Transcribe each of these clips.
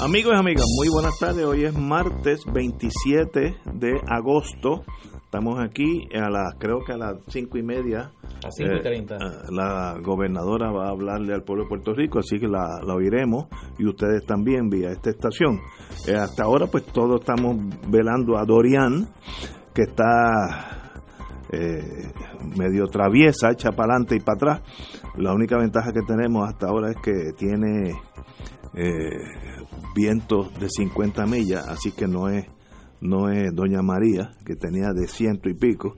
Amigos y amigas, muy buenas tardes. Hoy es martes 27 de agosto. Estamos aquí a las, creo que a las cinco y media. A 5 y 30. Eh, la gobernadora va a hablarle al pueblo de Puerto Rico, así que la, la oiremos y ustedes también vía esta estación. Eh, hasta ahora, pues todos estamos velando a Dorian, que está eh, medio traviesa, echa para adelante y para atrás. La única ventaja que tenemos hasta ahora es que tiene eh, vientos de 50 millas, así que no es no es Doña María, que tenía de ciento y pico.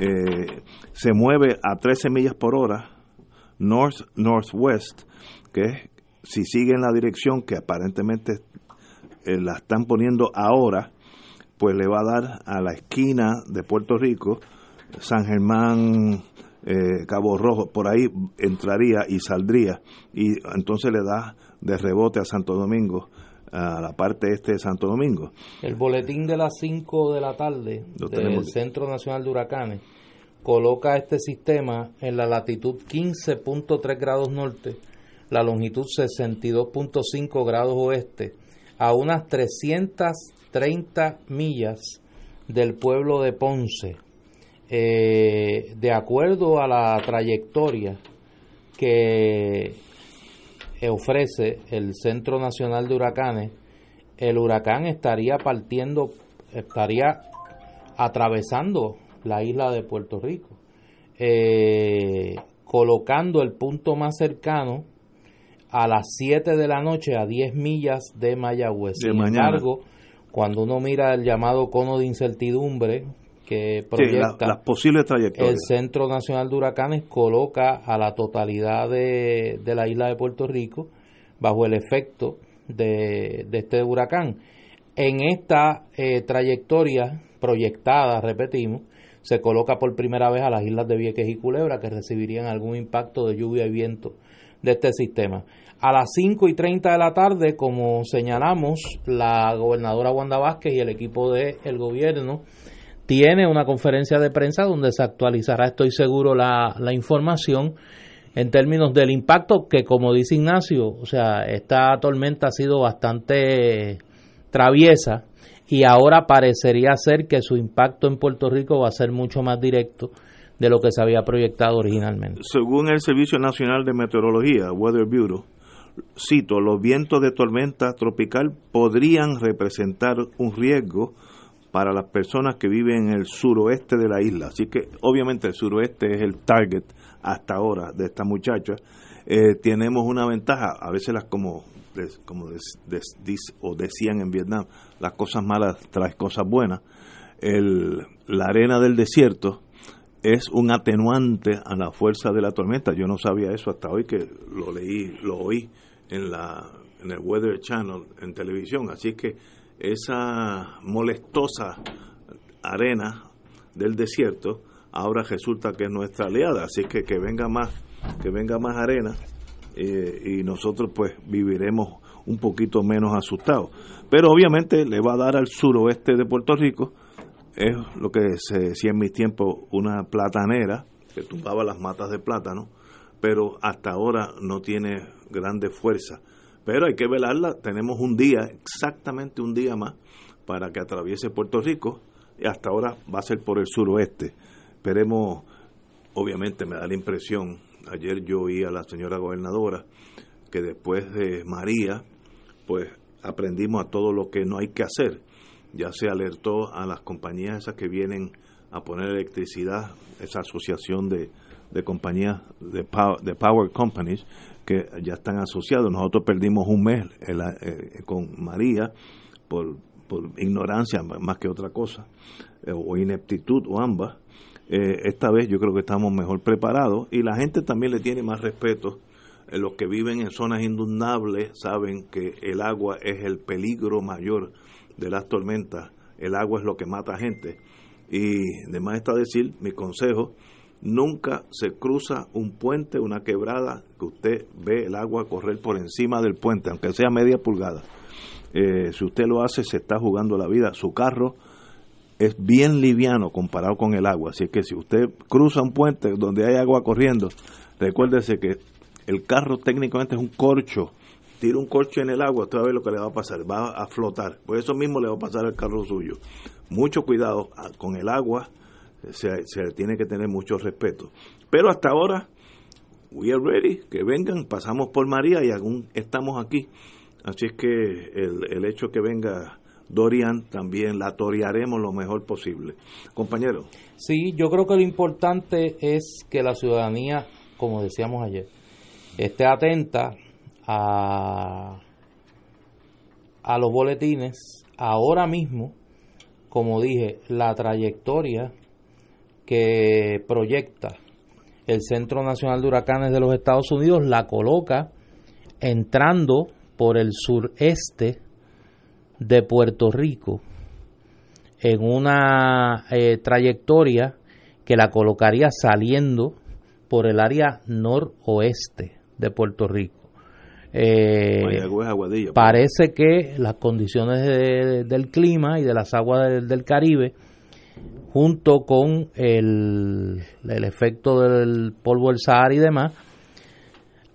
Eh, se mueve a 13 millas por hora, north northwest, que es, si sigue en la dirección que aparentemente eh, la están poniendo ahora, pues le va a dar a la esquina de Puerto Rico, San Germán, eh, Cabo Rojo, por ahí entraría y saldría, y entonces le da de rebote a Santo Domingo, a la parte este de Santo Domingo. El boletín de las 5 de la tarde Lo del tenemos. Centro Nacional de Huracanes coloca este sistema en la latitud 15.3 grados norte, la longitud 62.5 grados oeste, a unas 330 millas del pueblo de Ponce. Eh, de acuerdo a la trayectoria que ofrece el Centro Nacional de Huracanes, el huracán estaría partiendo, estaría atravesando la isla de Puerto Rico, eh, colocando el punto más cercano a las 7 de la noche a 10 millas de Mayagüez. De Sin mañana. embargo, cuando uno mira el llamado cono de incertidumbre que Sí, la- proyecta las posibles el trayectorias. Centro Nacional de Huracanes coloca a la totalidad de, de la isla de Puerto Rico bajo el efecto de, de este huracán. En esta eh, trayectoria proyectada, repetimos, se coloca por primera vez a las islas de Vieques y Culebra que recibirían algún impacto de lluvia y viento de este sistema. A las 5 y 30 de la tarde, como señalamos, la gobernadora Wanda Vázquez y el equipo del gobierno tiene una conferencia de prensa donde se actualizará, estoy seguro, la, la información en términos del impacto que, como dice Ignacio, o sea, esta tormenta ha sido bastante traviesa y ahora parecería ser que su impacto en Puerto Rico va a ser mucho más directo de lo que se había proyectado originalmente. Según el Servicio Nacional de Meteorología, Weather Bureau, cito, los vientos de tormenta tropical podrían representar un riesgo para las personas que viven en el suroeste de la isla. Así que obviamente el suroeste es el target hasta ahora de esta muchacha. Eh, tenemos una ventaja, a veces las como como des- o decían en Vietnam, las cosas malas traen cosas buenas. El, la arena del desierto es un atenuante a la fuerza de la tormenta. Yo no sabía eso hasta hoy que lo leí, lo oí en la en el Weather Channel en televisión. Así que esa molestosa arena del desierto ahora resulta que es nuestra aliada. Así que que venga más que venga más arena eh, y nosotros pues viviremos un poquito menos asustados. Pero obviamente le va a dar al suroeste de Puerto Rico es lo que se decía en mis tiempos una platanera que tumbaba las matas de plátano, pero hasta ahora no tiene grande fuerza. Pero hay que velarla, tenemos un día, exactamente un día más, para que atraviese Puerto Rico, y hasta ahora va a ser por el suroeste. Esperemos, obviamente me da la impresión, ayer yo oí a la señora gobernadora, que después de María, pues aprendimos a todo lo que no hay que hacer. Ya se alertó a las compañías esas que vienen a poner electricidad, esa asociación de, de compañías de power, de power companies que ya están asociados. Nosotros perdimos un mes eh, con María por, por ignorancia más que otra cosa, eh, o ineptitud o ambas. Eh, esta vez yo creo que estamos mejor preparados y la gente también le tiene más respeto. Los que viven en zonas inundables saben que el agua es el peligro mayor de las tormentas el agua es lo que mata a gente. Y además está decir, mi consejo, nunca se cruza un puente, una quebrada, que usted ve el agua correr por encima del puente, aunque sea media pulgada. Eh, si usted lo hace, se está jugando la vida. Su carro es bien liviano comparado con el agua. Así que si usted cruza un puente donde hay agua corriendo, recuérdese que el carro técnicamente es un corcho. Tira un corcho en el agua, usted va a ver lo que le va a pasar, va a flotar. Por eso mismo le va a pasar al carro suyo. Mucho cuidado con el agua, se, tiene que tener mucho respeto. Pero hasta ahora, we are ready, que vengan, pasamos por María y aún estamos aquí. Así es que el, el hecho que venga Dorian también la torearemos lo mejor posible. Compañero. Sí, yo creo que lo importante es que la ciudadanía, como decíamos ayer, esté atenta a, a los boletines. Ahora mismo, como dije, la trayectoria que proyecta el Centro Nacional de Huracanes de los Estados Unidos la coloca entrando por el sureste de Puerto Rico en una eh, trayectoria que la colocaría saliendo por el área noroeste de Puerto Rico. Eh, parece que las condiciones del clima y de las aguas del, Caribe, junto con el, el efecto del polvo del Sahara y demás,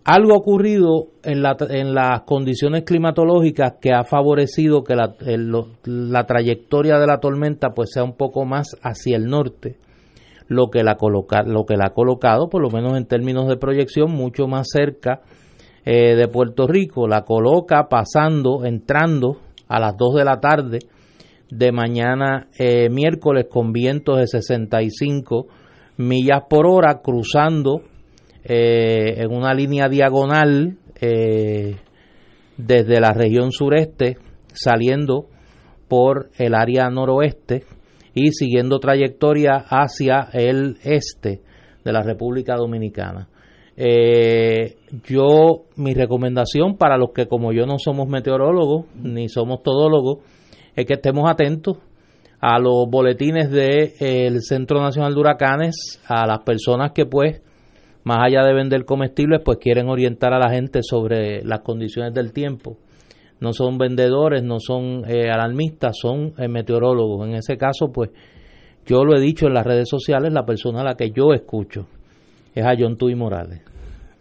algo ha ocurrido en, la, en las condiciones climatológicas que ha favorecido que la, la, trayectoria de la tormenta pues sea un poco más hacia el norte, lo que, la coloca, lo que la ha colocado, por lo menos en términos de proyección, mucho más cerca eh, de Puerto Rico. La coloca pasando, entrando a las 2 de la tarde de mañana eh, miércoles con vientos de 65 millas por hora, cruzando eh, en una línea diagonal eh, desde la región sureste, saliendo por el área noroeste y siguiendo trayectoria hacia el este de la República Dominicana. Yo, mi recomendación para los que como yo no somos meteorólogos ni somos todólogos, es que estemos atentos a los boletines del Centro Nacional de Huracanes, a las personas que pues más allá de vender comestibles, pues quieren orientar a la gente sobre las condiciones del tiempo. No son vendedores, no son eh, alarmistas, son eh, meteorólogos. En ese caso, pues yo lo he dicho en las redes sociales, la persona a la que yo escucho es a John Tuy Morales.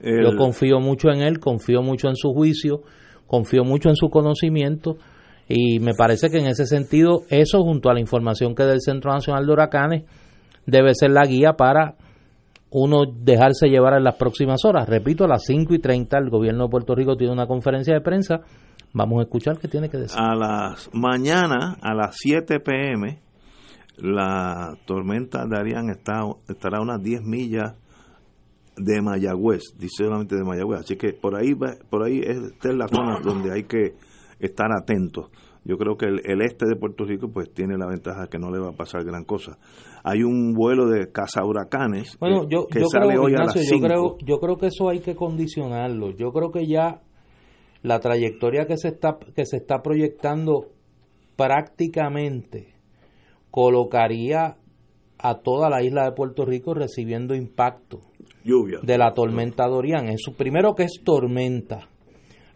Yo confío mucho en él, confío mucho en su juicio, confío mucho en su conocimiento y me parece que en ese sentido eso junto a la información que del Centro Nacional de Huracanes debe ser la guía para uno dejarse llevar en las próximas horas. Repito, a las 5 y 30 el gobierno de Puerto Rico tiene una conferencia de prensa. Vamos a escuchar qué tiene que decir. A las mañana, a las 7 pm, la tormenta Darian está, estará a unas 10 millas de Mayagüez, dice solamente de Mayagüez. Así que por ahí, por ahí esta es la zona donde hay que estar atentos yo creo que el, este de Puerto Rico pues tiene la ventaja que no le va a pasar gran cosa. Hay un vuelo de cazahuracanes bueno, yo, que sale hoy a las Yo creo, yo creo que eso hay que condicionarlo. Yo creo que ya la trayectoria que se está que se está proyectando prácticamente colocaría a toda la isla de Puerto Rico recibiendo impacto lluvia de la tormenta Dorian. Eso primero que es tormenta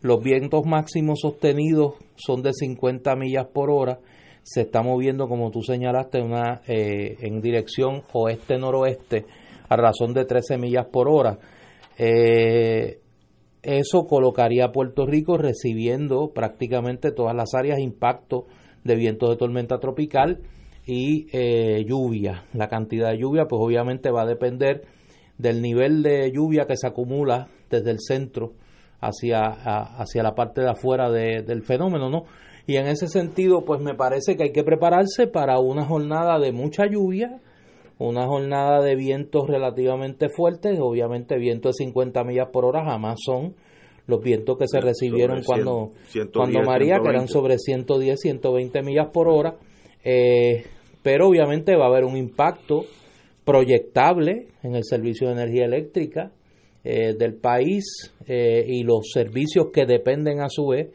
los vientos máximos sostenidos son de 50 millas por hora. Se está moviendo, como tú señalaste, una, eh, en dirección oeste-noroeste a razón de 13 millas por hora. Eh, eso colocaría a Puerto Rico recibiendo prácticamente todas las áreas impacto de vientos de tormenta tropical y eh, lluvia. La cantidad de lluvia, pues obviamente va a depender del nivel de lluvia que se acumula desde el centro hacia, hacia la parte de afuera del fenómeno, ¿no? Y en ese sentido, pues me parece que hay que prepararse para una jornada de mucha lluvia, una jornada de vientos relativamente fuertes, obviamente vientos de 50 millas por hora jamás son los vientos que se recibieron cuando, cuando María, que eran sobre 110, 120 millas por hora, eh, pero obviamente va a haber un impacto proyectable en el servicio de energía eléctrica, eh, del país eh, y los servicios que dependen a su vez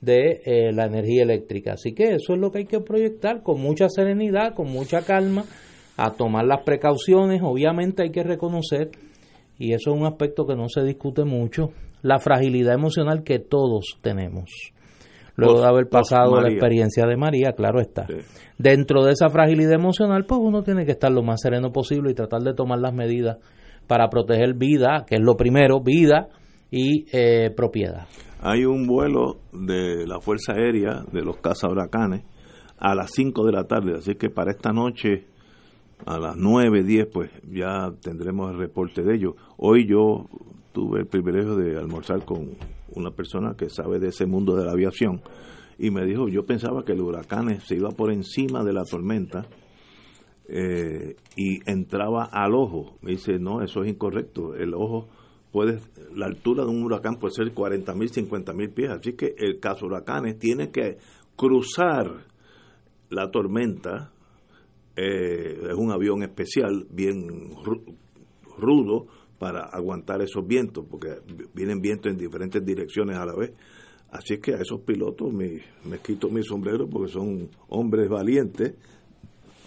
de eh, la energía eléctrica. Así que eso es lo que hay que proyectar con mucha serenidad, con mucha calma, a tomar las precauciones. Obviamente hay que reconocer, y eso es un aspecto que no se discute mucho, la fragilidad emocional que todos tenemos. Luego de haber pasado la experiencia de María, claro está. Dentro de esa fragilidad emocional, pues uno tiene que estar lo más sereno posible y tratar de tomar las medidas para proteger vida, que es lo primero, vida y eh, propiedad. Hay un vuelo de la Fuerza Aérea de los huracanes a las 5 de la tarde, así que para esta noche a las 9, 10, pues ya tendremos el reporte de ellos. Hoy yo tuve el privilegio de almorzar con una persona que sabe de ese mundo de la aviación y me dijo, yo pensaba que el huracán se iba por encima de la tormenta eh, y entraba al ojo. Me dice, no, eso es incorrecto. El ojo puede, la altura de un huracán puede ser 40 mil, 50 mil pies. Así que el caso huracanes tiene que cruzar la tormenta. Eh, es un avión especial, bien rudo, para aguantar esos vientos, porque vienen vientos en diferentes direcciones a la vez. Así que a esos pilotos me, me quito mi sombrero porque son hombres valientes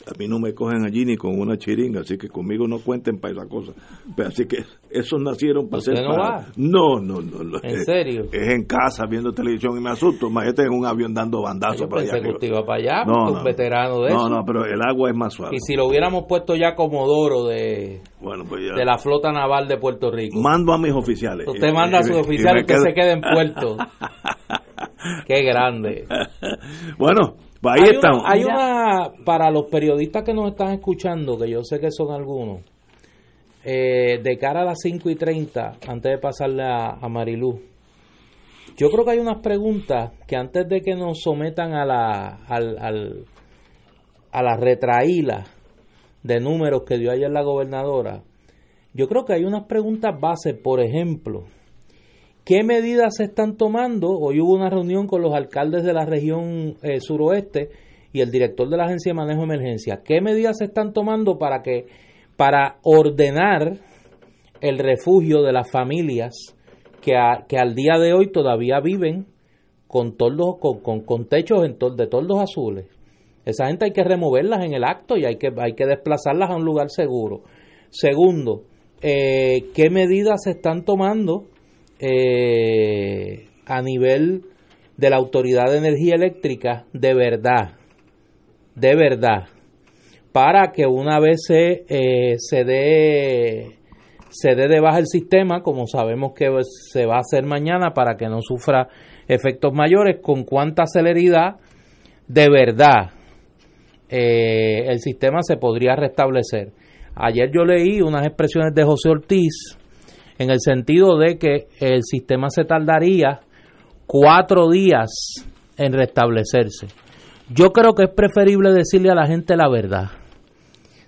a mí no me cogen allí ni con una chiringa, así que conmigo no cuenten para esa cosa. Pero así que esos nacieron para ser no No, no, no, ¿En serio? Es en casa viendo televisión y me asusto. Imagínate en un avión dando bandazos para allá. Que iba para allá, no, un veterano de eso. No, no, pero el agua es más suave. Y si lo hubiéramos puesto ya como Doro de, bueno, pues ya. de la flota naval de Puerto Rico. Mando a mis oficiales. Usted manda a sus oficiales que se queden en puerto. Qué grande. bueno, ahí hay hay una, para los periodistas que nos están escuchando, que yo sé que son algunos, eh, de cara a las 5 y 30, antes de pasarle a, a Marilú, yo creo que hay unas preguntas que antes de que nos sometan a la, al, al, a la retraíla de números que dio ayer la gobernadora, yo creo que hay unas preguntas base, por ejemplo, ¿Qué medidas se están tomando? Hoy hubo una reunión con los alcaldes de la región eh, suroeste y el director de la Agencia de Manejo de Emergencia. ¿Qué medidas se están tomando para que para ordenar el refugio de las familias que, que al día de hoy todavía viven con toldos con, con, techos en de toldos azules? Esa gente hay que removerlas en el acto y hay que hay que desplazarlas a un lugar seguro. Segundo, eh, ¿qué medidas se están tomando? Eh, a nivel de la Autoridad de Energía Eléctrica de verdad, de verdad, para que una vez se, eh, se dé se dé de baja el sistema, como sabemos que se va a hacer mañana para que no sufra efectos mayores, con cuánta celeridad de verdad eh, el sistema se podría restablecer. Ayer yo leí unas expresiones de José Ortiz, en el sentido de que el sistema se tardaría cuatro días en restablecerse. Yo creo que es preferible decirle a la gente la verdad.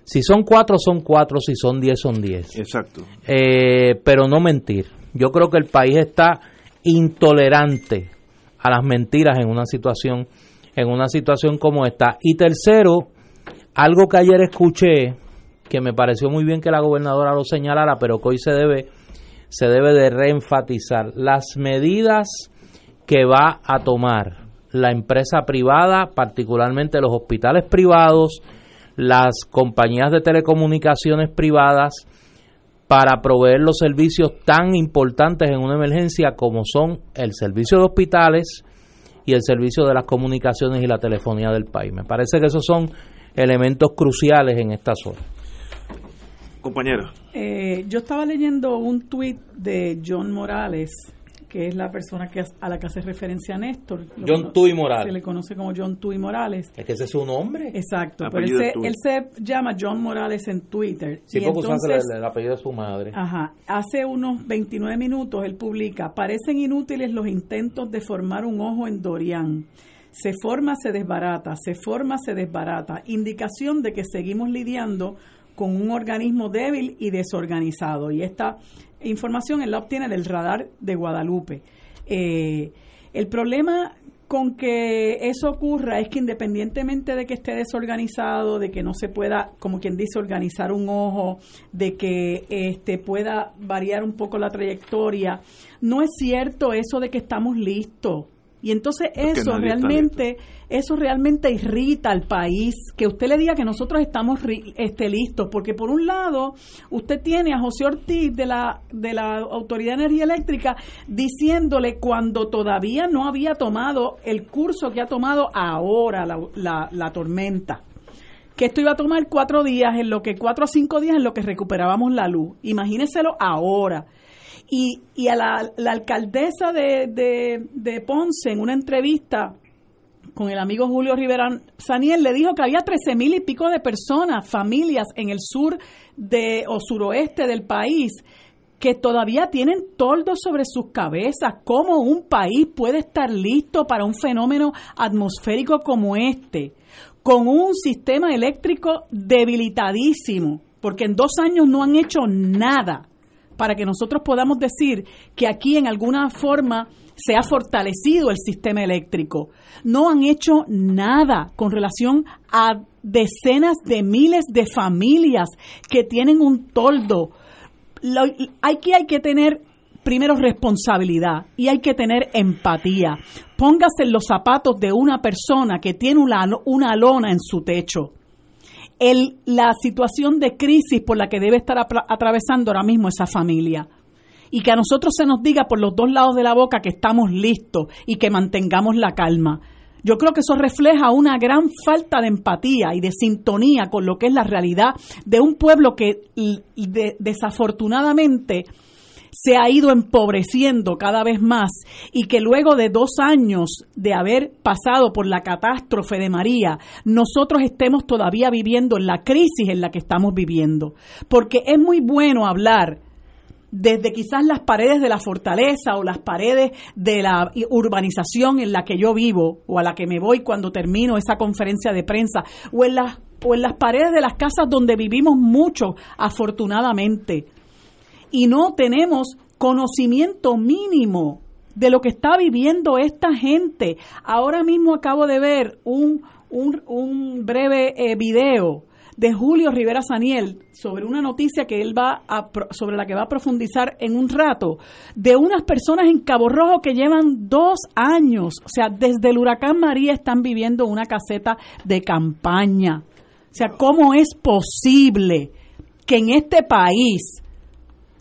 Si son cuatro, son cuatro, si son diez, son diez. Exacto. Eh, pero no mentir. Yo creo que el país está intolerante a las mentiras en una situación, en una situación como esta. Y tercero, algo que ayer escuché, que me pareció muy bien que la gobernadora lo señalara, pero que hoy se debe se debe de reenfatizar las medidas que va a tomar la empresa privada, particularmente los hospitales privados, las compañías de telecomunicaciones privadas, para proveer los servicios tan importantes en una emergencia como son el servicio de hospitales y el servicio de las comunicaciones y la telefonía del país. Me parece que esos son elementos cruciales en esta zona. Compañera. Eh, yo estaba leyendo un tuit de John Morales, que es la persona que a la que hace referencia a Néstor. John Tui Morales. Se le conoce como John Tui Morales. Es que ese es su nombre. Exacto, pero él se, llama John Morales en Twitter. Sí, porque entonces, el, el, apellido de su madre. Ajá. Hace unos 29 minutos él publica, parecen inútiles los intentos de formar un ojo en Dorian. Se forma, se desbarata, se forma, se desbarata. Indicación de que seguimos lidiando con un organismo débil y desorganizado. Y esta información él la obtiene del radar de Guadalupe. Eh, el problema con que eso ocurra es que independientemente de que esté desorganizado, de que no se pueda, como quien dice, organizar un ojo, de que este pueda variar un poco la trayectoria, no es cierto eso de que estamos listos. Y entonces eso realmente, eso realmente irrita al país, que usted le diga que nosotros estamos este, listos, porque por un lado usted tiene a José Ortiz de la, de la Autoridad de Energía Eléctrica diciéndole cuando todavía no había tomado el curso que ha tomado ahora la, la, la tormenta que esto iba a tomar cuatro días, en lo que cuatro a cinco días en lo que recuperábamos la luz. Imagínenselo ahora. Y, y a la, alcaldesa de, de, Ponce, en una entrevista con el amigo Julio Rivera Saniel, le dijo que había trece mil y pico de personas, familias en el sur de, o suroeste del país que todavía tienen toldos sobre sus cabezas. ¿Cómo un país puede estar listo para un fenómeno atmosférico como este? Con un sistema eléctrico debilitadísimo, porque en dos años no han hecho nada para que nosotros podamos decir que aquí en alguna forma se ha fortalecido el sistema eléctrico. No han hecho nada con relación a decenas de miles de familias que tienen un toldo. hay que hay que tener primero responsabilidad y hay que tener empatía. Póngase en los zapatos de una persona que tiene una lona en su techo el, la situación de crisis por la que debe estar atravesando ahora mismo esa familia. Y que a nosotros se nos diga por los dos lados de la boca que estamos listos y que mantengamos la calma. Yo creo que eso refleja una gran falta de empatía y de sintonía con lo que es la realidad de un pueblo que desafortunadamente se ha ido empobreciendo cada vez más y que luego de dos años de haber pasado por la catástrofe de María, nosotros estemos todavía viviendo en la crisis en la que estamos viviendo. Porque es muy bueno hablar desde quizás las paredes de la fortaleza o las paredes de la urbanización en la que yo vivo o a la que me voy cuando termino esa conferencia de prensa o en las, o en las paredes de las casas donde vivimos mucho, afortunadamente y no tenemos conocimiento mínimo de lo que está viviendo esta gente. Ahora mismo acabo de ver un, un, breve eh, video de Julio Rivera Saniel sobre una noticia que él va a, sobre la que va a profundizar en un rato, de unas personas en Cabo Rojo que llevan dos años, o sea, desde el huracán María están viviendo una caseta de campaña. O sea, ¿cómo es posible que en este país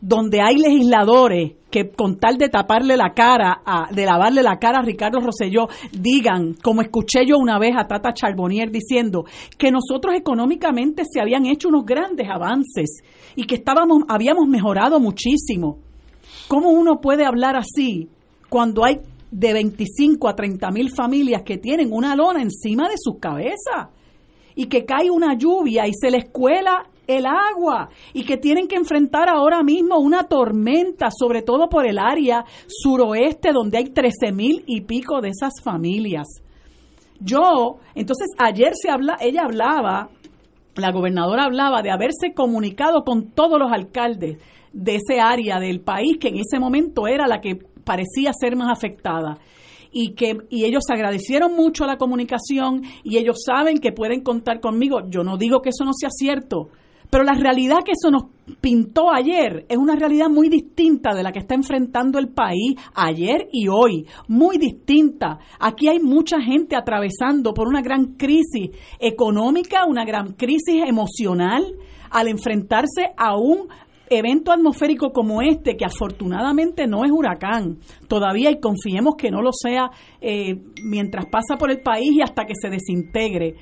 donde hay legisladores que con tal de taparle la cara, a, de lavarle la cara a Ricardo Rosselló, digan, como escuché yo una vez a Tata Charbonnier diciendo, que nosotros económicamente se habían hecho unos grandes avances y que estábamos, habíamos mejorado muchísimo. ¿Cómo uno puede hablar así cuando hay de 25 a 30 mil familias que tienen una lona encima de sus cabezas? y que cae una lluvia y se les cuela el agua y que tienen que enfrentar ahora mismo una tormenta, sobre todo por el área suroeste donde hay 13 mil y pico de esas familias. Yo, entonces ayer se habla, ella hablaba, la gobernadora hablaba de haberse comunicado con todos los alcaldes de ese área del país que en ese momento era la que parecía ser más afectada y que y ellos agradecieron mucho la comunicación y ellos saben que pueden contar conmigo. Yo no digo que eso no sea cierto, pero la realidad que eso nos pintó ayer es una realidad muy distinta de la que está enfrentando el país ayer y hoy, muy distinta. Aquí hay mucha gente atravesando por una gran crisis económica, una gran crisis emocional al enfrentarse a un evento atmosférico como este, que afortunadamente no es huracán. Todavía y confiemos que no lo sea eh, mientras pasa por el país y hasta que se desintegre,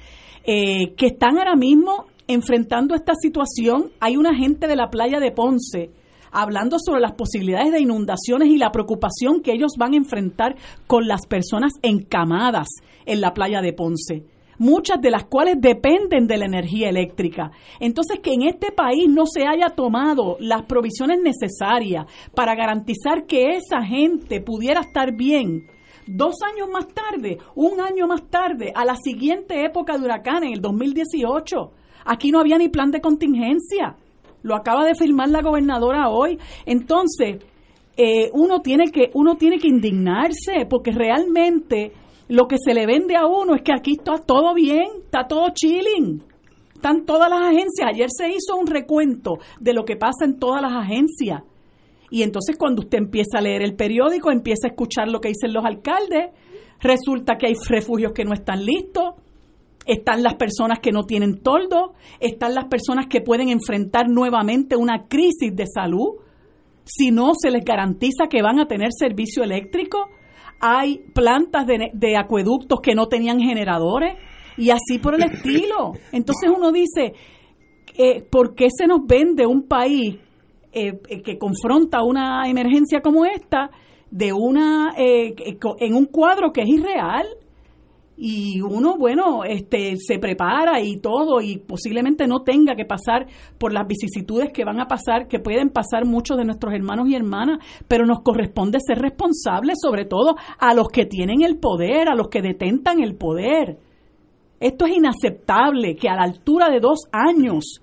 eh, que están ahora mismo enfrentando esta situación. Hay una gente de la playa de Ponce hablando sobre las posibilidades de inundaciones y la preocupación que ellos van a enfrentar con las personas encamadas en la playa de Ponce muchas de las cuales dependen de la energía eléctrica. Entonces, que en este país no se haya tomado las provisiones necesarias para garantizar que esa gente pudiera estar bien. Dos años más tarde, un año más tarde, a la siguiente época de huracán, en el 2018, Aquí no había ni plan de contingencia. Lo acaba de firmar la gobernadora hoy. Entonces, eh, uno, tiene que, uno tiene que indignarse porque realmente lo que se le vende a uno es que aquí está todo bien, está todo chilling. Están todas las agencias. Ayer se hizo un recuento de lo que pasa en todas las agencias. Y entonces cuando usted empieza a leer el periódico, empieza a escuchar lo que dicen los alcaldes, Resulta que hay refugios que no están listos, están las personas que no tienen toldo, están las personas que pueden enfrentar nuevamente una crisis de salud si no se les garantiza que van a tener servicio eléctrico. Hay plantas de, acueductos que no tenían generadores y así por el estilo. Entonces uno dice, eh, ¿por qué se nos vende un país eh, eh, que confronta una emergencia como esta de una en un cuadro que es irreal? Y uno, bueno, este, se prepara y todo y posiblemente no tenga que pasar por las vicisitudes que van a pasar, que pueden pasar muchos de nuestros hermanos y hermanas, pero nos corresponde ser responsables sobre todo a los que tienen el poder, a los que detentan el poder. Esto es inaceptable que a la altura de dos años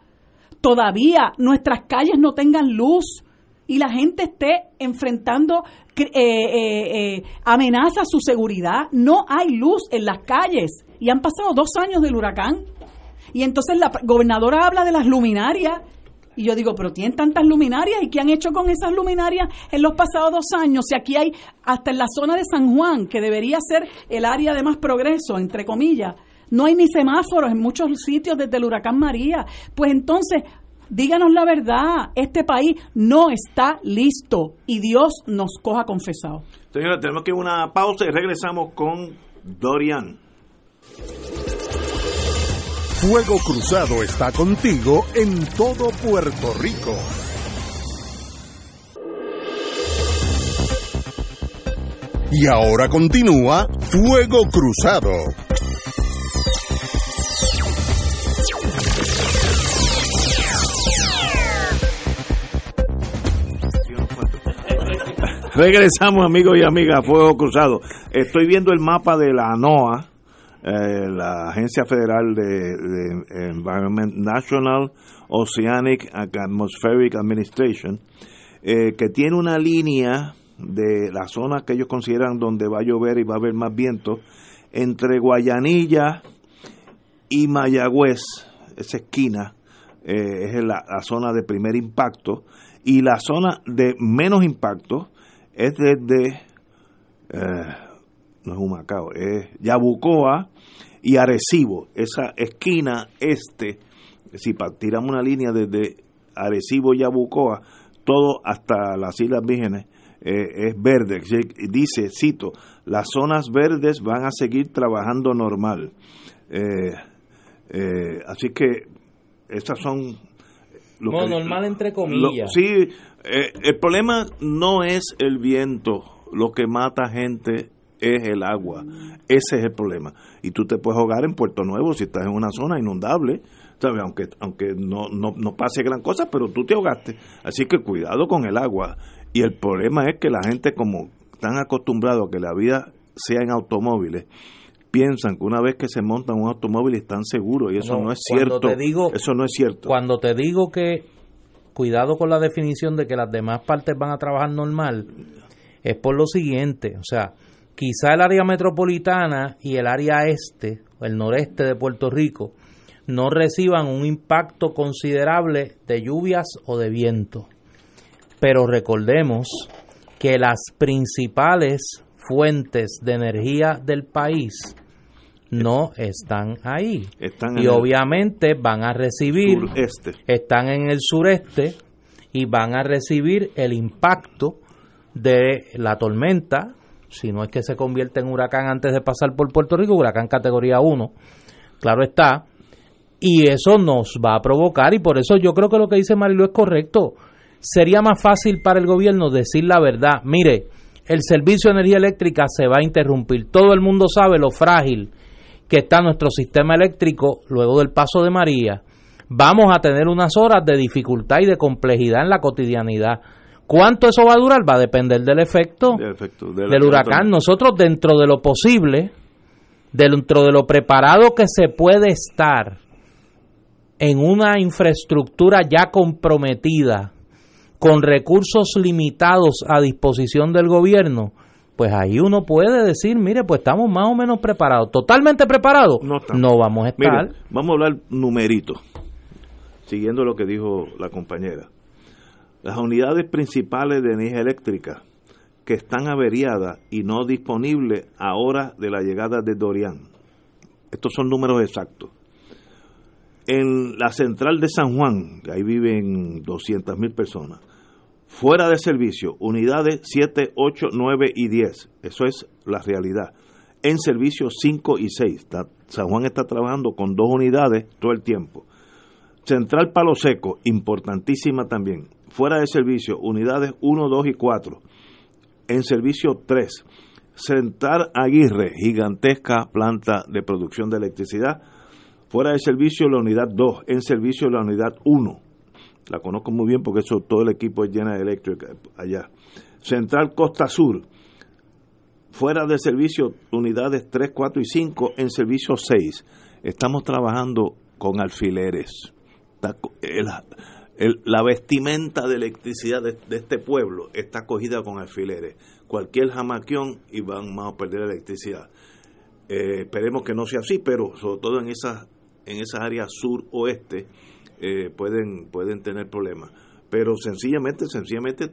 todavía nuestras calles no tengan luz y la gente esté enfrentando eh, eh, eh, amenaza su seguridad. No hay luz en las calles y han pasado dos años del huracán. Y entonces la gobernadora habla de las luminarias. Y yo digo, pero tienen tantas luminarias y qué han hecho con esas luminarias en los pasados dos años. Si aquí hay, hasta en la zona de San Juan, que debería ser el área de más progreso, entre comillas, no hay ni semáforos en muchos sitios desde el huracán María. Pues entonces, díganos la verdad, este país no está listo y Dios nos coja confesado. Señora, tenemos que ir a una pausa y regresamos con Dorian. Fuego Cruzado está contigo en todo Puerto Rico. Y ahora continúa Fuego Cruzado. Regresamos, amigos y amigas, Fuego Cruzado. Estoy viendo el mapa de la NOAA, eh, la Agencia Federal de, Environment National Oceanic Atmospheric Administration, eh, que tiene una línea de la zona que ellos consideran donde va a llover y va a haber más viento, entre Guayanilla y Mayagüez, esa esquina, eh, es la, zona de primer impacto, y la zona de menos impacto es desde, eh, no es Humacao, es Yabucoa y Arecibo, esa esquina este, si tiramos una línea desde Arecibo y Yabucoa, todo hasta las Islas Vírgenes, eh, es verde. Dice, cito, las zonas verdes van a seguir trabajando normal. Eh, así que esas son... Lo normal entre comillas. sí, eh, el problema no es el viento, lo que mata gente es el agua. Ese es el problema. Y tú te puedes ahogar en Puerto Nuevo si estás en una zona inundable, ¿sabes? aunque, aunque no, no, no pase gran cosa, pero tú te ahogaste. Así que cuidado con el agua. Y el problema es que la gente como están acostumbrados a que la vida sea en automóviles, piensan que una vez que se montan un automóvil están seguros y eso no, es cierto. Te digo, eso no es cierto. Cuando te digo que cuidado con la definición de que las demás partes van a trabajar normal, es por lo siguiente, o sea, quizá el área metropolitana y el área este, el noreste de Puerto Rico, no reciban un impacto considerable de lluvias o de viento. Pero recordemos que las principales fuentes de energía del país no están ahí. y obviamente van a recibir, están en el sureste y van a recibir el impacto de la tormenta, si no es que se convierte en huracán antes de pasar por Puerto Rico, huracán categoría 1, claro está, y eso nos va a provocar, y por eso yo creo que lo que dice Marilu es correcto, sería más fácil para el gobierno decir la verdad, mire, el servicio de energía eléctrica se va a interrumpir, todo el mundo sabe lo frágil que está nuestro sistema eléctrico luego del paso de María, vamos a tener unas horas de dificultad y de complejidad en la cotidianidad. ¿Cuánto eso va a durar? Va a depender del efecto, del huracán. Nosotros dentro de lo posible, dentro de lo preparado que se puede estar en una infraestructura ya comprometida, con recursos limitados a disposición del gobierno, pues ahí uno puede decir, mire, pues estamos más o menos preparados. Totalmente preparados, no, vamos a estar. vamos a hablar numerito, siguiendo lo que dijo la compañera. Las unidades principales de energía eléctrica que están averiadas y no disponibles a hora de la llegada de Dorian. Estos son números exactos. En la central de San Juan, ahí viven 200 mil personas, fuera de servicio, unidades 7, 8, 9 y 10. Eso es la realidad. En servicio 5 y 6. San Juan está trabajando con dos unidades todo el tiempo. Central Palo Seco, importantísima también. Fuera de servicio, unidades 1, 2 y 4. En servicio 3. Central Aguirre, gigantesca planta de producción de electricidad. Fuera de servicio la unidad 2, en servicio la unidad 1. La conozco muy bien porque eso todo el equipo es llena de eléctrica allá. Central Costa Sur, fuera de servicio unidades 3, 4 y 5, en servicio 6. Estamos trabajando con alfileres la vestimenta de electricidad de, este pueblo está cogida con alfileres. Cualquier jamaquión y van a perder electricidad. Eh, esperemos que no sea así, pero sobre todo en esas en esa área sur-oeste eh, pueden, pueden tener problemas. Pero sencillamente, sencillamente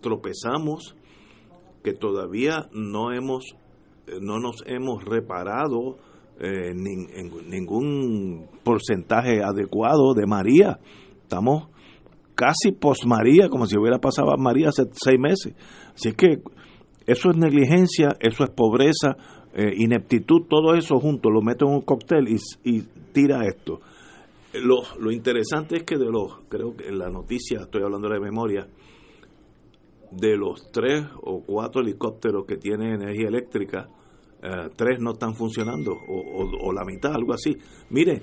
tropezamos que todavía no hemos eh, no nos hemos reparado eh, ningún porcentaje adecuado de María. Estamos casi post María, como si hubiera pasado a María hace seis meses. Así que eso es negligencia, eso es pobreza, eh, ineptitud, todo eso junto, lo meto en un cóctel y, tira esto. Lo, lo, interesante es que de los, creo que en la noticia, estoy hablando de memoria, de los tres o cuatro helicópteros que tienen energía eléctrica, eh, tres no están funcionando, o, la mitad, algo así. Mire,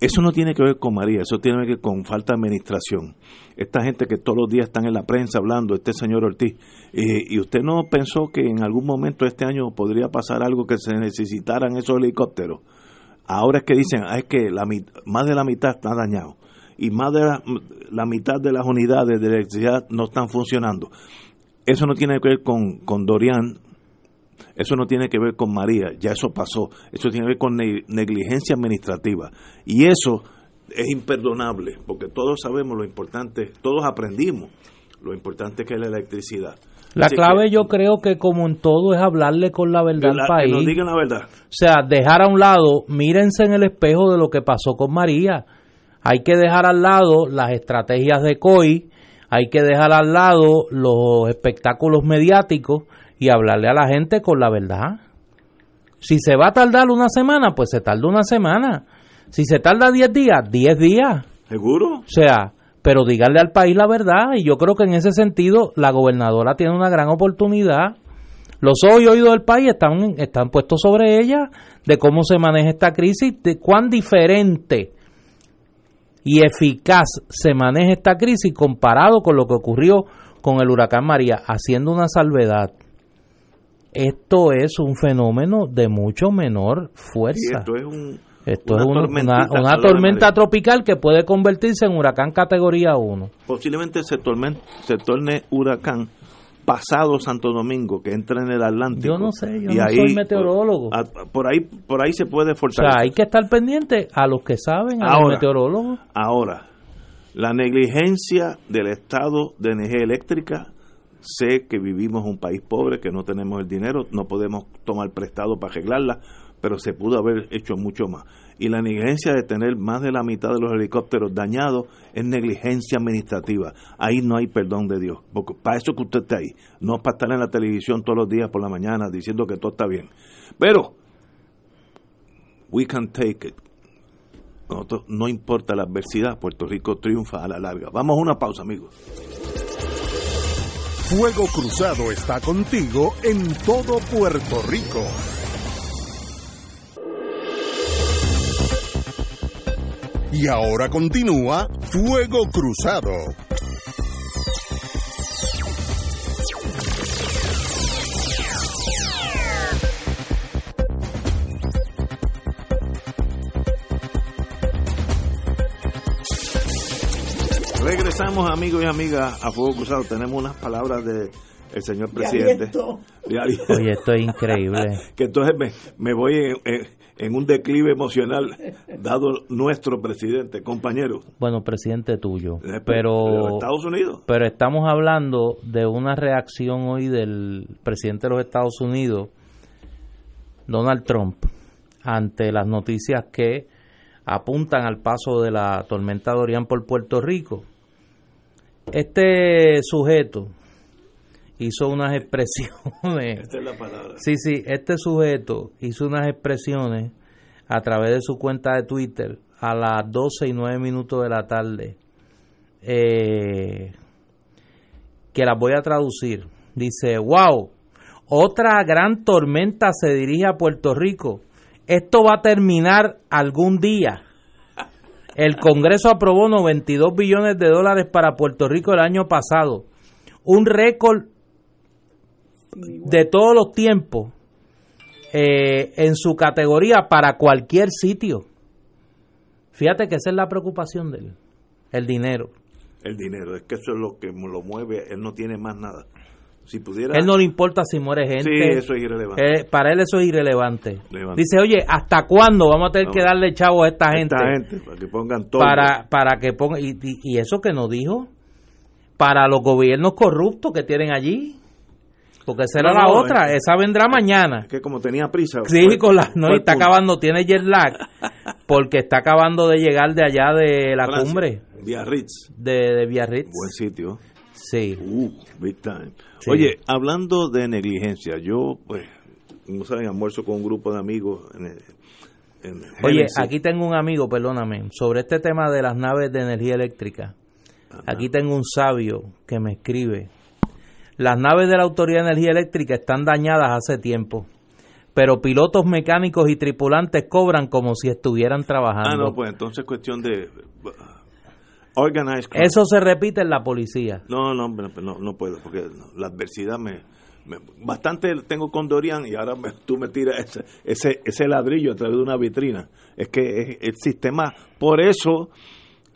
eso no tiene que ver con María, eso tiene que ver con falta de administración. Esta gente que todos los días están en la prensa hablando, este señor Ortiz, y usted no pensó que en algún momento este año podría pasar algo que se necesitaran esos helicópteros. Ahora es que dicen, ah, es que la, más de la mitad está dañado y más de la, la, mitad de las unidades de electricidad no están funcionando. Eso no tiene que ver con, con Dorian, eso no tiene que ver con María, ya eso pasó. Eso tiene que ver con negligencia administrativa. Y eso es imperdonable, porque todos sabemos lo importante, todos aprendimos lo importante que es la electricidad. La clave yo creo que como en todo es hablarle con la verdad al país. Que nos digan la verdad. O sea, dejar a un lado, mírense en el espejo de lo que pasó con María. Hay que dejar al lado las estrategias de COI, hay que dejar al lado los espectáculos mediáticos y hablarle a la gente con la verdad. Si se va a tardar una semana, pues se tarda una semana. Si se tarda 10 días, 10 días. ¿Seguro? O sea, pero díganle al país la verdad y yo creo que en ese sentido la gobernadora tiene una gran oportunidad. Los ojos y oídos del país están, están puestos sobre ella de cómo se maneja esta crisis, de cuán diferente y eficaz se maneja esta crisis comparado con lo que ocurrió con el huracán María, haciendo una salvedad esto es un fenómeno de mucho menor fuerza. esto es, esto una, es una, tormenta tropical que puede convertirse en huracán categoría 1. Posiblemente se, se torne huracán pasado Santo Domingo, que entra en el Atlántico. Yo no sé, yo no soy meteorólogo. Por, ahí, por ahí se puede forzar. O sea, hay que estar pendiente a los que saben, a los meteorólogos. Ahora, la negligencia del Estado de energía eléctrica Sé que vivimos en un país pobre, que no tenemos el dinero, no podemos tomar prestado para arreglarla, pero se pudo haber hecho mucho más. Y la negligencia de tener más de la mitad de los helicópteros dañados es negligencia administrativa. Ahí no hay perdón de Dios. Porque para eso que usted está ahí. No para estar en la televisión todos los días por la mañana diciendo que todo está bien. Pero, we can take it. no importa la adversidad, Puerto Rico triunfa a la larga. Vamos a una pausa, amigos. Fuego Cruzado está contigo en todo Puerto Rico. Y ahora continúa Fuego Cruzado. Regresamos, amigos y amigas, a Fuego Cruzado. Tenemos unas palabras del el señor presidente. Oye, esto es increíble. que entonces me, voy en un declive emocional dado nuestro presidente, compañero. Bueno, presidente tuyo. Eh, Pero, Estados Unidos. pero estamos hablando de una reacción hoy del presidente de los Estados Unidos, Donald Trump, ante las noticias que apuntan al paso de la tormenta Dorian por Puerto Rico. Este sujeto hizo unas expresiones. Esta es la palabra. Sí, sí, este sujeto hizo unas expresiones a través de su cuenta de Twitter a las 12 y 9 minutos de la tarde, eh, que las voy a traducir. Dice, wow, otra gran tormenta se dirige a Puerto Rico. Esto va a terminar algún día. El Congreso aprobó 92 billones de dólares para Puerto Rico el año pasado. Un récord de todos los tiempos eh, en su categoría para cualquier sitio. Fíjate que esa es la preocupación de él, el dinero. El dinero, es que eso es lo que lo mueve, él no tiene más nada. Si pudiera... Él no le importa si muere gente. Sí, eso es irrelevante. Eh, para él eso es irrelevante. Relevante. Dice, oye, ¿hasta cuándo vamos a tener que darle chavo a esta gente? Esta gente, para que pongan todo. para, para que y- y eso que nos dijo, para los gobiernos corruptos que tienen allí. Porque esa era No, la no, otra, es- esa vendrá mañana. Es que como tenía prisa. Sí, fue- con la, no, y está el punto. acabando, tiene jet lag, porque está acabando de llegar de allá de la Francia, cumbre Biarritz, de, de Biarritz. buen sitio. Sí. Uh, big time. Sí. Oye, hablando de negligencia, yo, pues, no saben, almuerzo con un grupo de amigos en, en Oye, Genesis. aquí tengo un amigo, perdóname, sobre este tema de las naves de energía eléctrica. Aquí tengo un sabio que me escribe. Las naves de la Autoridad de Energía Eléctrica están dañadas hace tiempo, pero pilotos mecánicos y tripulantes cobran como si estuvieran trabajando. Ah, no, pues entonces cuestión de uh, organized crime. Eso se repite en la policía. No, no, no, no, no puedo, porque la adversidad me, me- Bastante tengo con Dorian y ahora me- tú me tiras ese, ese, ese ladrillo a través de una vitrina. Es que es el sistema... Por eso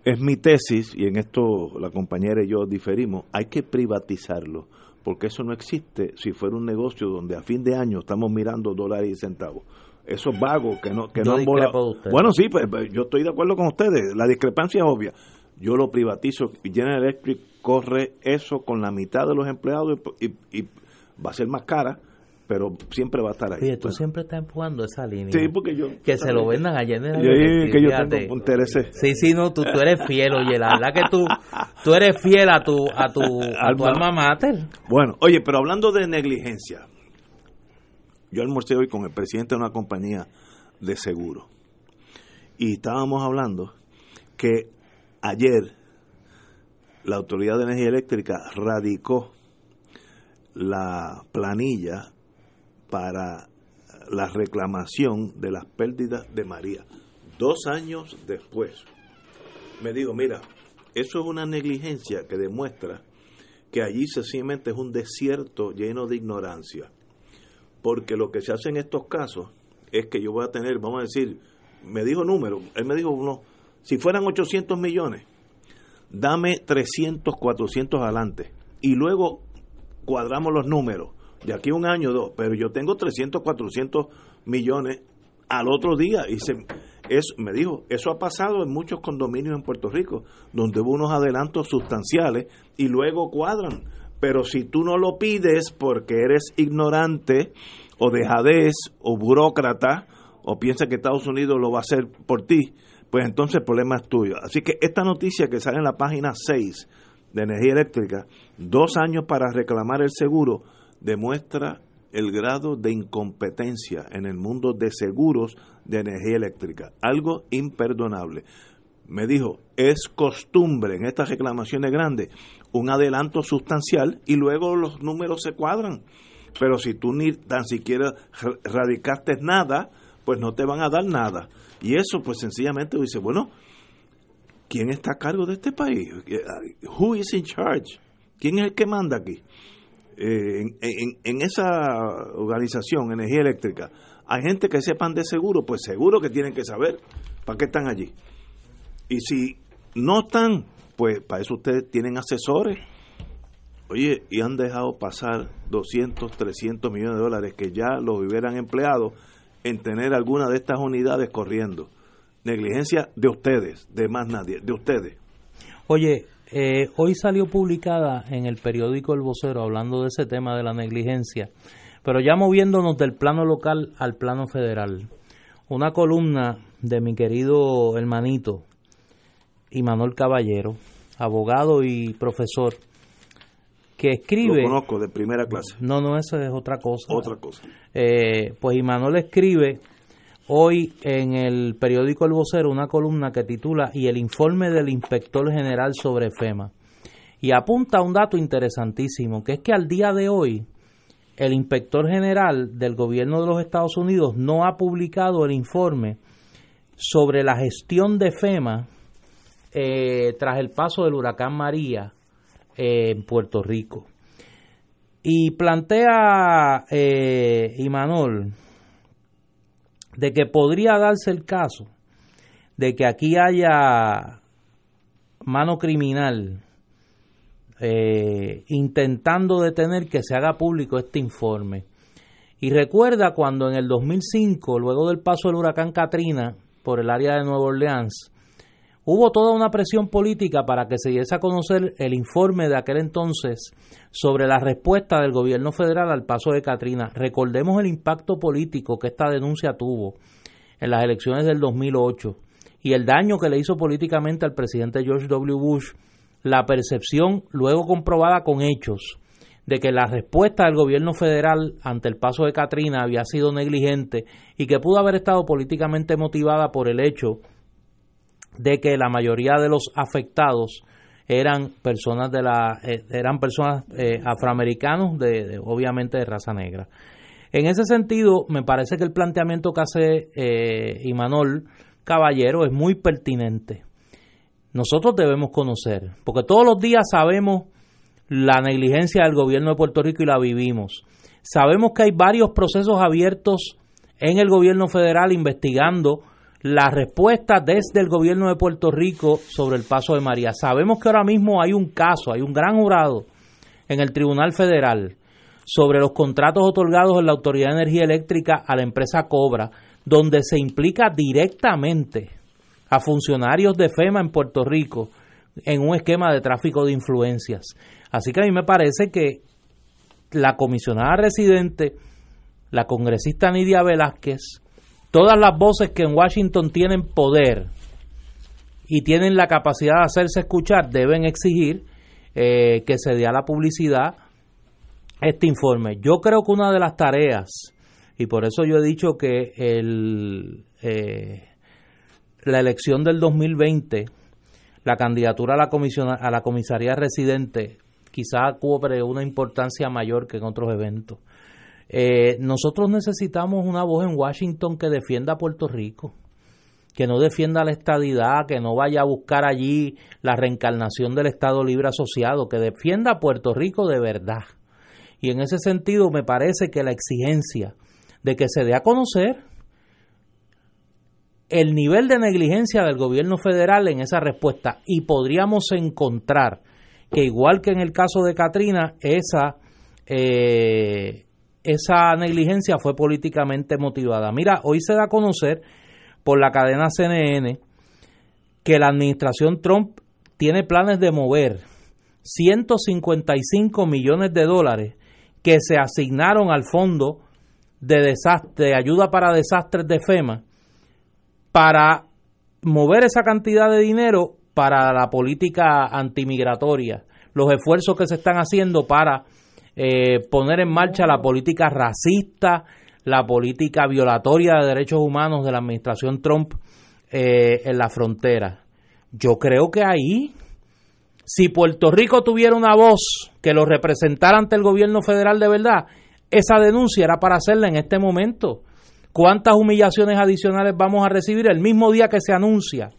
es mi tesis, y en esto la compañera y yo diferimos, hay que privatizarlo, porque eso no existe si fuera un negocio donde a fin de año estamos mirando dólares y centavos. Esos vagos que no, que Yo no han volado. Bueno, sí, pues, pues, yo estoy de acuerdo con ustedes. La discrepancia es obvia. Yo lo privatizo y General Electric corre eso con la mitad de los empleados y, y- y va a ser más cara, pero siempre va a estar ahí. Oye, tú Bueno, siempre estás empujando esa línea. sí, porque yo... que se lo vendan allá en el Yo que yo tengo intereses. Sí, sí, no, tú, tú eres fiel, oye, la verdad que tú, tú eres fiel a tu, a tu, a tu Alma- alma mater. Bueno, oye, pero hablando de negligencia, yo almorcé hoy con el presidente de una compañía de seguro y estábamos hablando que ayer la Autoridad de Energía Eléctrica radicó la planilla para la reclamación de las pérdidas de María. Dos años después, me digo, mira, eso es una negligencia que demuestra que allí sencillamente es un desierto lleno de ignorancia. Porque lo que se hace en estos casos es que yo voy a tener, vamos a decir, me dijo número, él me dijo uno, si fueran 800 millones, dame 300, 400 adelante. Y luego cuadramos los números, de aquí un año o dos, pero yo tengo 300, 400 millones al otro día. Y se, es, me dijo, eso ha pasado en muchos condominios en Puerto Rico, donde hubo unos adelantos sustanciales y luego cuadran. Pero si tú no lo pides porque eres ignorante o dejadez o burócrata o piensas que Estados Unidos lo va a hacer por ti, pues entonces el problema es tuyo. Así que esta noticia que sale en la página 6 de energía eléctrica, dos años para reclamar el seguro, demuestra el grado de incompetencia en el mundo de seguros de energía eléctrica. Algo imperdonable. Me dijo, es costumbre en estas reclamaciones grandes un adelanto sustancial y luego los números se cuadran. Pero si tú ni tan siquiera ra- radicaste nada, pues no te van a dar nada. Y eso pues sencillamente dice, bueno, ¿quién está a cargo de este país? Who is in charge? ¿Quién es el que manda aquí? Eh, en, en- en esa organización, energía eléctrica, hay gente que sepan de seguro, pues seguro que tienen que saber para qué están allí. Y si no están, pues para eso ustedes tienen asesores. Oye, y han dejado pasar 200, 300 millones de dólares que ya los hubieran empleado en tener alguna de estas unidades corriendo. Negligencia de ustedes, de más nadie, de ustedes. Oye, eh, hoy salió publicada en el periódico El Vocero hablando de ese tema de la negligencia, pero ya moviéndonos del plano local al plano federal. Una columna de mi querido hermanito Imanol Caballero, abogado y profesor, que escribe... Lo conozco de primera clase. No, no, eso es otra cosa. Otra cosa. Eh, pues Imanol escribe hoy en el periódico El Vocero una columna que titula Y el informe del inspector general sobre FEMA. Y apunta un dato interesantísimo, que es que al día de hoy el inspector general del gobierno de los Estados Unidos no ha publicado el informe sobre la gestión de FEMA eh, tras el paso del huracán María en Puerto Rico. Y plantea eh, Imanol de que podría darse el caso de que aquí haya mano criminal eh, intentando detener que se haga público este informe. Y recuerda cuando en el 2005, luego del paso del huracán Katrina por el área de Nueva Orleans, Hubo toda una presión política para que se diese a conocer el informe de aquel entonces sobre la respuesta del gobierno federal al paso de Katrina. Recordemos el impacto político que esta denuncia tuvo en las elecciones del 2008 y el daño que le hizo políticamente al presidente George W. Bush, la percepción luego comprobada con hechos de que la respuesta del gobierno federal ante el paso de Katrina había sido negligente y que pudo haber estado políticamente motivada por el hecho de que la mayoría de los afectados eran personas de la eh, eran personas eh, afroamericanos de, obviamente de raza negra. En ese sentido me parece que el planteamiento que hace eh, Imanol Caballero es muy pertinente. Nosotros debemos conocer porque todos los días sabemos la negligencia del gobierno de Puerto Rico y la vivimos. Sabemos que hay varios procesos abiertos en el gobierno federal investigando la respuesta desde el gobierno de Puerto Rico sobre el paso de María. Sabemos que ahora mismo hay un caso, hay un gran jurado en el Tribunal Federal sobre los contratos otorgados en la Autoridad de Energía Eléctrica a la empresa Cobra, donde se implica directamente a funcionarios de FEMA en Puerto Rico en un esquema de tráfico de influencias. Así que a mí me parece que la comisionada residente, la congresista Nidia Velázquez, Todas las voces que en Washington tienen poder y tienen la capacidad de hacerse escuchar deben exigir eh, que se dé a la publicidad este informe. Yo creo que una de las tareas, y por eso yo he dicho que el, eh, la elección del 2020, la candidatura a la, comisión, a la comisaría residente, quizá cubre una importancia mayor que en otros eventos. Eh, nosotros necesitamos una voz en Washington que defienda a Puerto Rico, que no defienda la estadidad, que no vaya a buscar allí la reencarnación del Estado Libre Asociado, que defienda a Puerto Rico de verdad. Y en ese sentido me parece que la exigencia de que se dé a conocer el nivel de negligencia del gobierno federal en esa respuesta y podríamos encontrar que igual que en el caso de Katrina, esa eh, esa negligencia fue políticamente motivada. Mira, hoy se da a conocer por la cadena CNN que la administración Trump tiene planes de mover 155 millones de dólares que se asignaron al fondo de de ayuda para desastres de FEMA para mover esa cantidad de dinero para la política antimigratoria, los esfuerzos que se están haciendo para eh, poner en marcha la política racista, la política violatoria de derechos humanos de la administración Trump eh, en la frontera. Yo creo que ahí, si Puerto Rico tuviera una voz que lo representara ante el gobierno federal de verdad, esa denuncia era para hacerla en este momento. ¿Cuántas humillaciones adicionales vamos a recibir el mismo día que se anuncia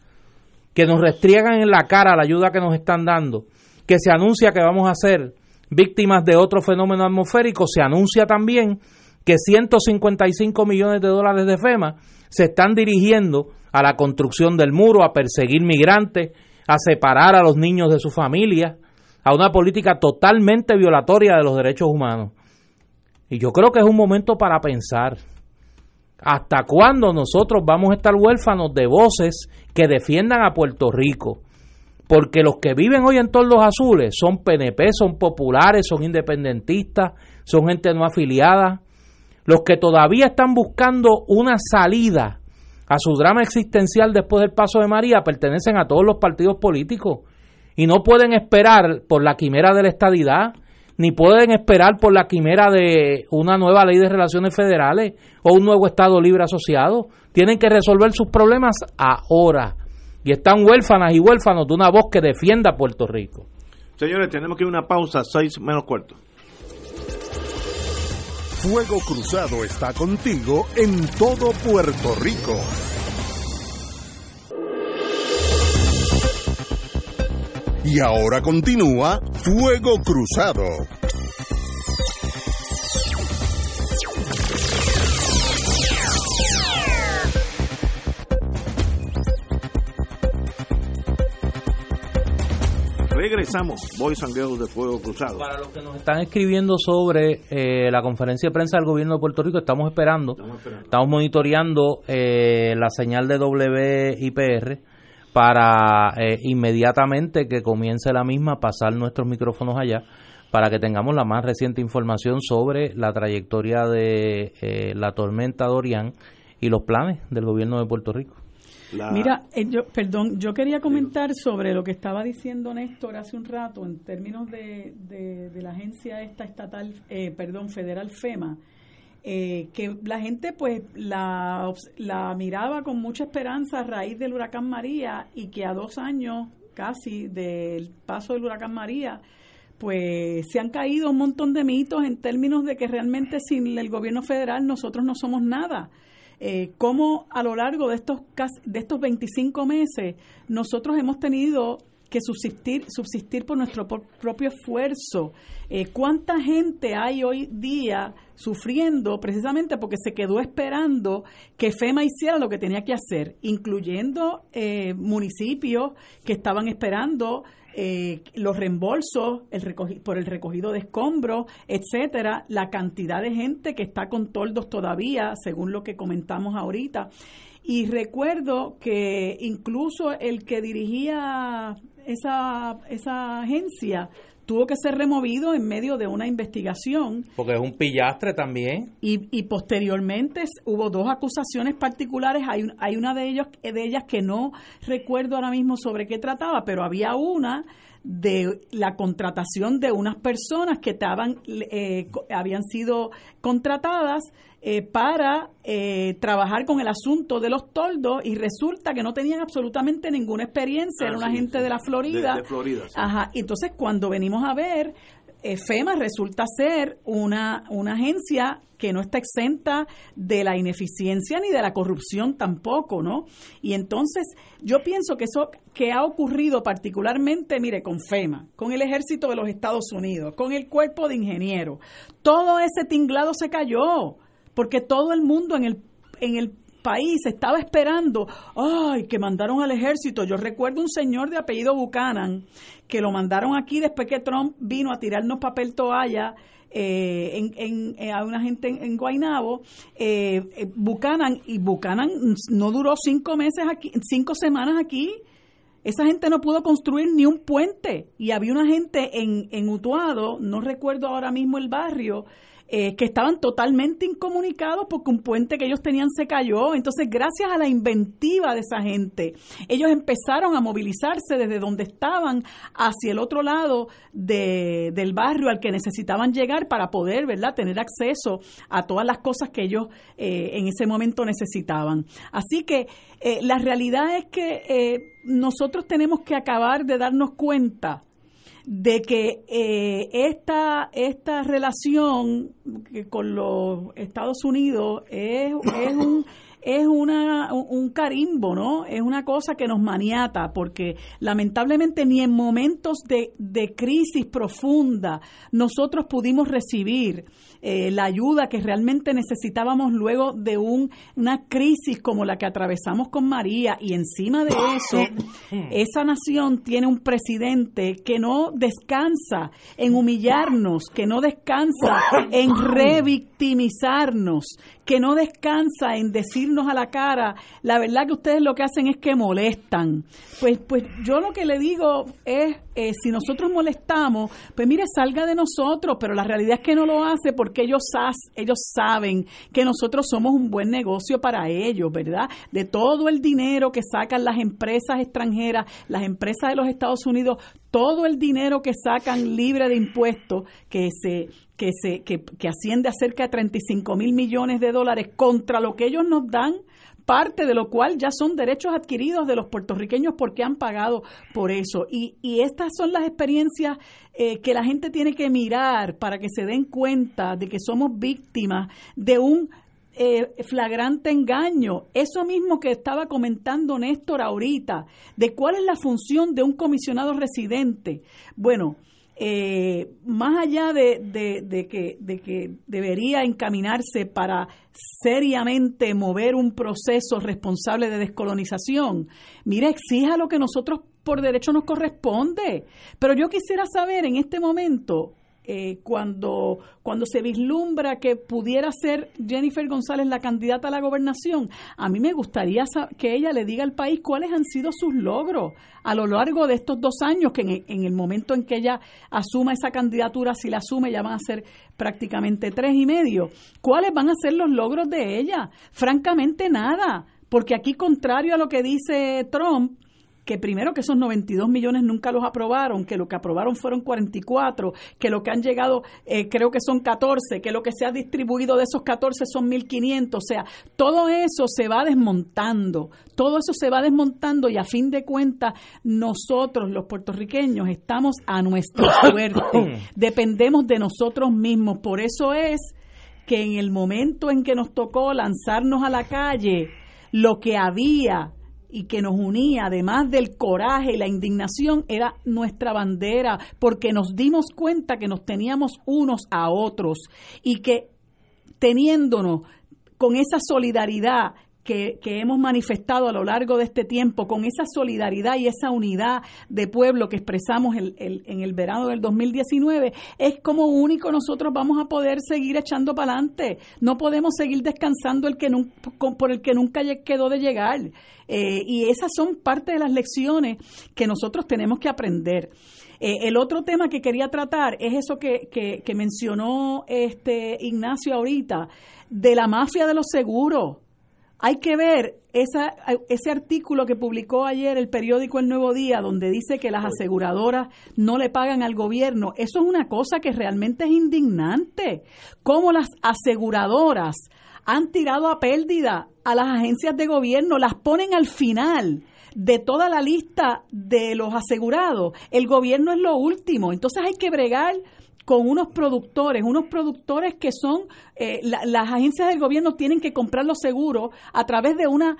que nos restriegan en la cara la ayuda que nos están dando? Que se anuncia que vamos a hacer víctimas de otro fenómeno atmosférico, se anuncia también que 155 millones de dólares de FEMA se están dirigiendo a la construcción del muro, a perseguir migrantes, a separar a los niños de su familia, a una política totalmente violatoria de los derechos humanos. Y yo creo que es un momento para pensar. ¿Hasta cuándo nosotros vamos a estar huérfanos de voces que defiendan a Puerto Rico? Porque los que viven hoy en todos los azules son PNP, son populares, son independentistas, son gente no afiliada. Los que todavía están buscando una salida a su drama existencial después del paso de María pertenecen a todos los partidos políticos y no pueden esperar por la quimera de la estadidad, ni pueden esperar por la quimera de una nueva ley de relaciones federales o un nuevo Estado libre asociado. Tienen que resolver sus problemas ahora. Y están huérfanas y huérfanos de una voz que defienda a Puerto Rico. Señores, tenemos que ir a una pausa, seis menos cuarto. Fuego Cruzado está contigo en todo Puerto Rico. Y ahora continúa Fuego Cruzado. Regresamos, Boys and Girls de Fuego Cruzado. Para los que nos están escribiendo sobre eh, la conferencia de prensa del gobierno de Puerto Rico, estamos esperando, estamos, monitoreando eh, la señal de WIPR para eh, inmediatamente que comience la misma pasar nuestros micrófonos allá para que tengamos la más reciente información sobre la trayectoria de la tormenta Dorian y los planes del gobierno de Puerto Rico. Mira, eh, yo, perdón, yo quería comentar sobre lo que estaba diciendo Néstor hace un rato en términos de, de, la agencia esta estatal, eh, perdón, federal FEMA, eh, que la gente pues la, la miraba con mucha esperanza a raíz del huracán María y que a dos años casi del paso del huracán María, pues se han caído un montón de mitos en términos de que realmente sin el gobierno federal nosotros no somos nada eh, cómo a lo largo de estos, de estos 25 meses nosotros hemos tenido que subsistir, subsistir por nuestro propio esfuerzo. Eh, ¿Cuánta gente hay hoy día sufriendo precisamente porque se quedó esperando que FEMA hiciera lo que tenía que hacer, incluyendo eh, municipios que estaban esperando eh, los reembolsos el por el recogido de escombros, etcétera, la cantidad de gente que está con toldos todavía, según lo que comentamos ahorita. Y recuerdo que incluso el que dirigía esa, esa agencia tuvo que ser removido en medio de una investigación. Porque es un pillastre también. Y, y posteriormente hubo dos acusaciones particulares. Hay, hay una de, ellos, de ellas que no recuerdo ahora mismo sobre qué trataba, pero había una de la contratación de unas personas que estaban, eh, habían sido contratadas eh, para eh, trabajar con el asunto de los toldos y resulta que no tenían absolutamente ninguna experiencia, era ah, una gente de la Florida. De, Florida Ajá, entonces cuando venimos a ver, FEMA resulta ser una, una agencia que no está exenta de la ineficiencia ni de la corrupción tampoco, ¿no? Y entonces yo pienso que eso que ha ocurrido particularmente, mire, con FEMA, con el ejército de los Estados Unidos, con el cuerpo de ingenieros, todo ese tinglado se cayó, porque todo el mundo en el, en el país estaba esperando, ay, que mandaron al ejército. Yo recuerdo un señor de apellido Buchanan que lo mandaron aquí después que Trump vino a tirarnos papel toalla eh, en, eh, a una gente en, Guainabo, eh, eh, Buchanan, y Buchanan no duró cinco meses aquí, cinco semanas aquí. Esa gente no pudo construir ni un puente. Y había una gente en, en Utuado, no recuerdo ahora mismo el barrio, eh, que estaban totalmente incomunicados porque un puente que ellos tenían se cayó. Entonces, gracias a la inventiva de esa gente, ellos empezaron a movilizarse desde donde estaban hacia el otro lado de, del barrio al que necesitaban llegar para poder, ¿verdad?, tener acceso a todas las cosas que ellos eh, en ese momento necesitaban. Así que eh, la realidad es que nosotros tenemos que acabar de darnos cuenta de que eh, esta, esta relación con los Estados Unidos es, es, un, es una, un carimbo, ¿no? Es una cosa que nos maniata, porque lamentablemente ni en momentos de, de crisis profunda nosotros pudimos recibir eh, la ayuda que realmente necesitábamos luego de un, una crisis como la que atravesamos con María. Y encima de eso, esa nación tiene un presidente que no descansa en humillarnos, que no descansa en revictimizarnos, que no descansa en decirnos a la cara, la verdad que ustedes lo que hacen es que molestan. Pues, pues yo lo que le digo es, eh, si nosotros molestamos, pues mire, salga de nosotros, pero la realidad es que no lo hace porque ellos, ellos saben que nosotros somos un buen negocio para ellos, ¿verdad? De todo el dinero que sacan las empresas extranjeras, las empresas de los Estados Unidos, todo el dinero que sacan libre de impuestos, que se que, se, que, que asciende a cerca de 35 mil millones de dólares contra lo que ellos nos dan, parte de lo cual ya son derechos adquiridos de los puertorriqueños porque han pagado por eso. Y, y estas son las experiencias eh, que la gente tiene que mirar para que se den cuenta de que somos víctimas de un eh, flagrante engaño. Eso mismo que estaba comentando Néstor ahorita, de cuál es la función de un comisionado residente. Bueno, eh, más allá de, de, que, de que debería encaminarse para seriamente mover un proceso responsable de descolonización, mire, exija lo que nosotros por derecho nos corresponde. Pero yo quisiera saber en este momento eh, cuando, cuando se vislumbra que pudiera ser Jennifer González la candidata a la gobernación, a mí me gustaría que ella le diga al país cuáles han sido sus logros a lo largo de estos dos años, que en, en el momento en que ella asuma esa candidatura, si la asume, ya van a ser prácticamente tres y medio. ¿Cuáles van a ser los logros de ella? Francamente, nada. Porque aquí, contrario a lo que dice Trump, que primero que esos 92 millones nunca los aprobaron, que lo que aprobaron fueron 44, que lo que han llegado eh, creo que son 14, que lo que se ha distribuido de esos 14 son 1.500, o sea, todo eso se va desmontando, todo eso se va desmontando y a fin de cuentas nosotros los puertorriqueños estamos a nuestra suerte, dependemos de nosotros mismos, por eso es que en el momento en que nos tocó lanzarnos a la calle, lo que había y que nos unía, además del coraje y la indignación, era nuestra bandera, porque nos dimos cuenta que nos teníamos unos a otros y que teniéndonos con esa solidaridad que, hemos manifestado a lo largo de este tiempo, con esa solidaridad y esa unidad de pueblo que expresamos el, en el verano del 2019, es como único nosotros vamos a poder seguir echando para adelante. No podemos seguir descansando el que por el que nunca quedó de llegar. Eh, y esas son parte de las lecciones que nosotros tenemos que aprender. Eh, el otro tema que quería tratar es eso que, que, que mencionó este Ignacio ahorita, de la mafia de los seguros hay que ver ese artículo que publicó ayer el periódico El Nuevo Día, donde dice que las aseguradoras no le pagan al gobierno. Eso es una cosa que realmente es indignante. Cómo las aseguradoras han tirado a pérdida a las agencias de gobierno, las ponen al final de toda la lista de los asegurados. El gobierno es lo último. Entonces hay que bregar con unos productores, unos productores que son, eh, las agencias del gobierno tienen que comprar los seguros a través de una,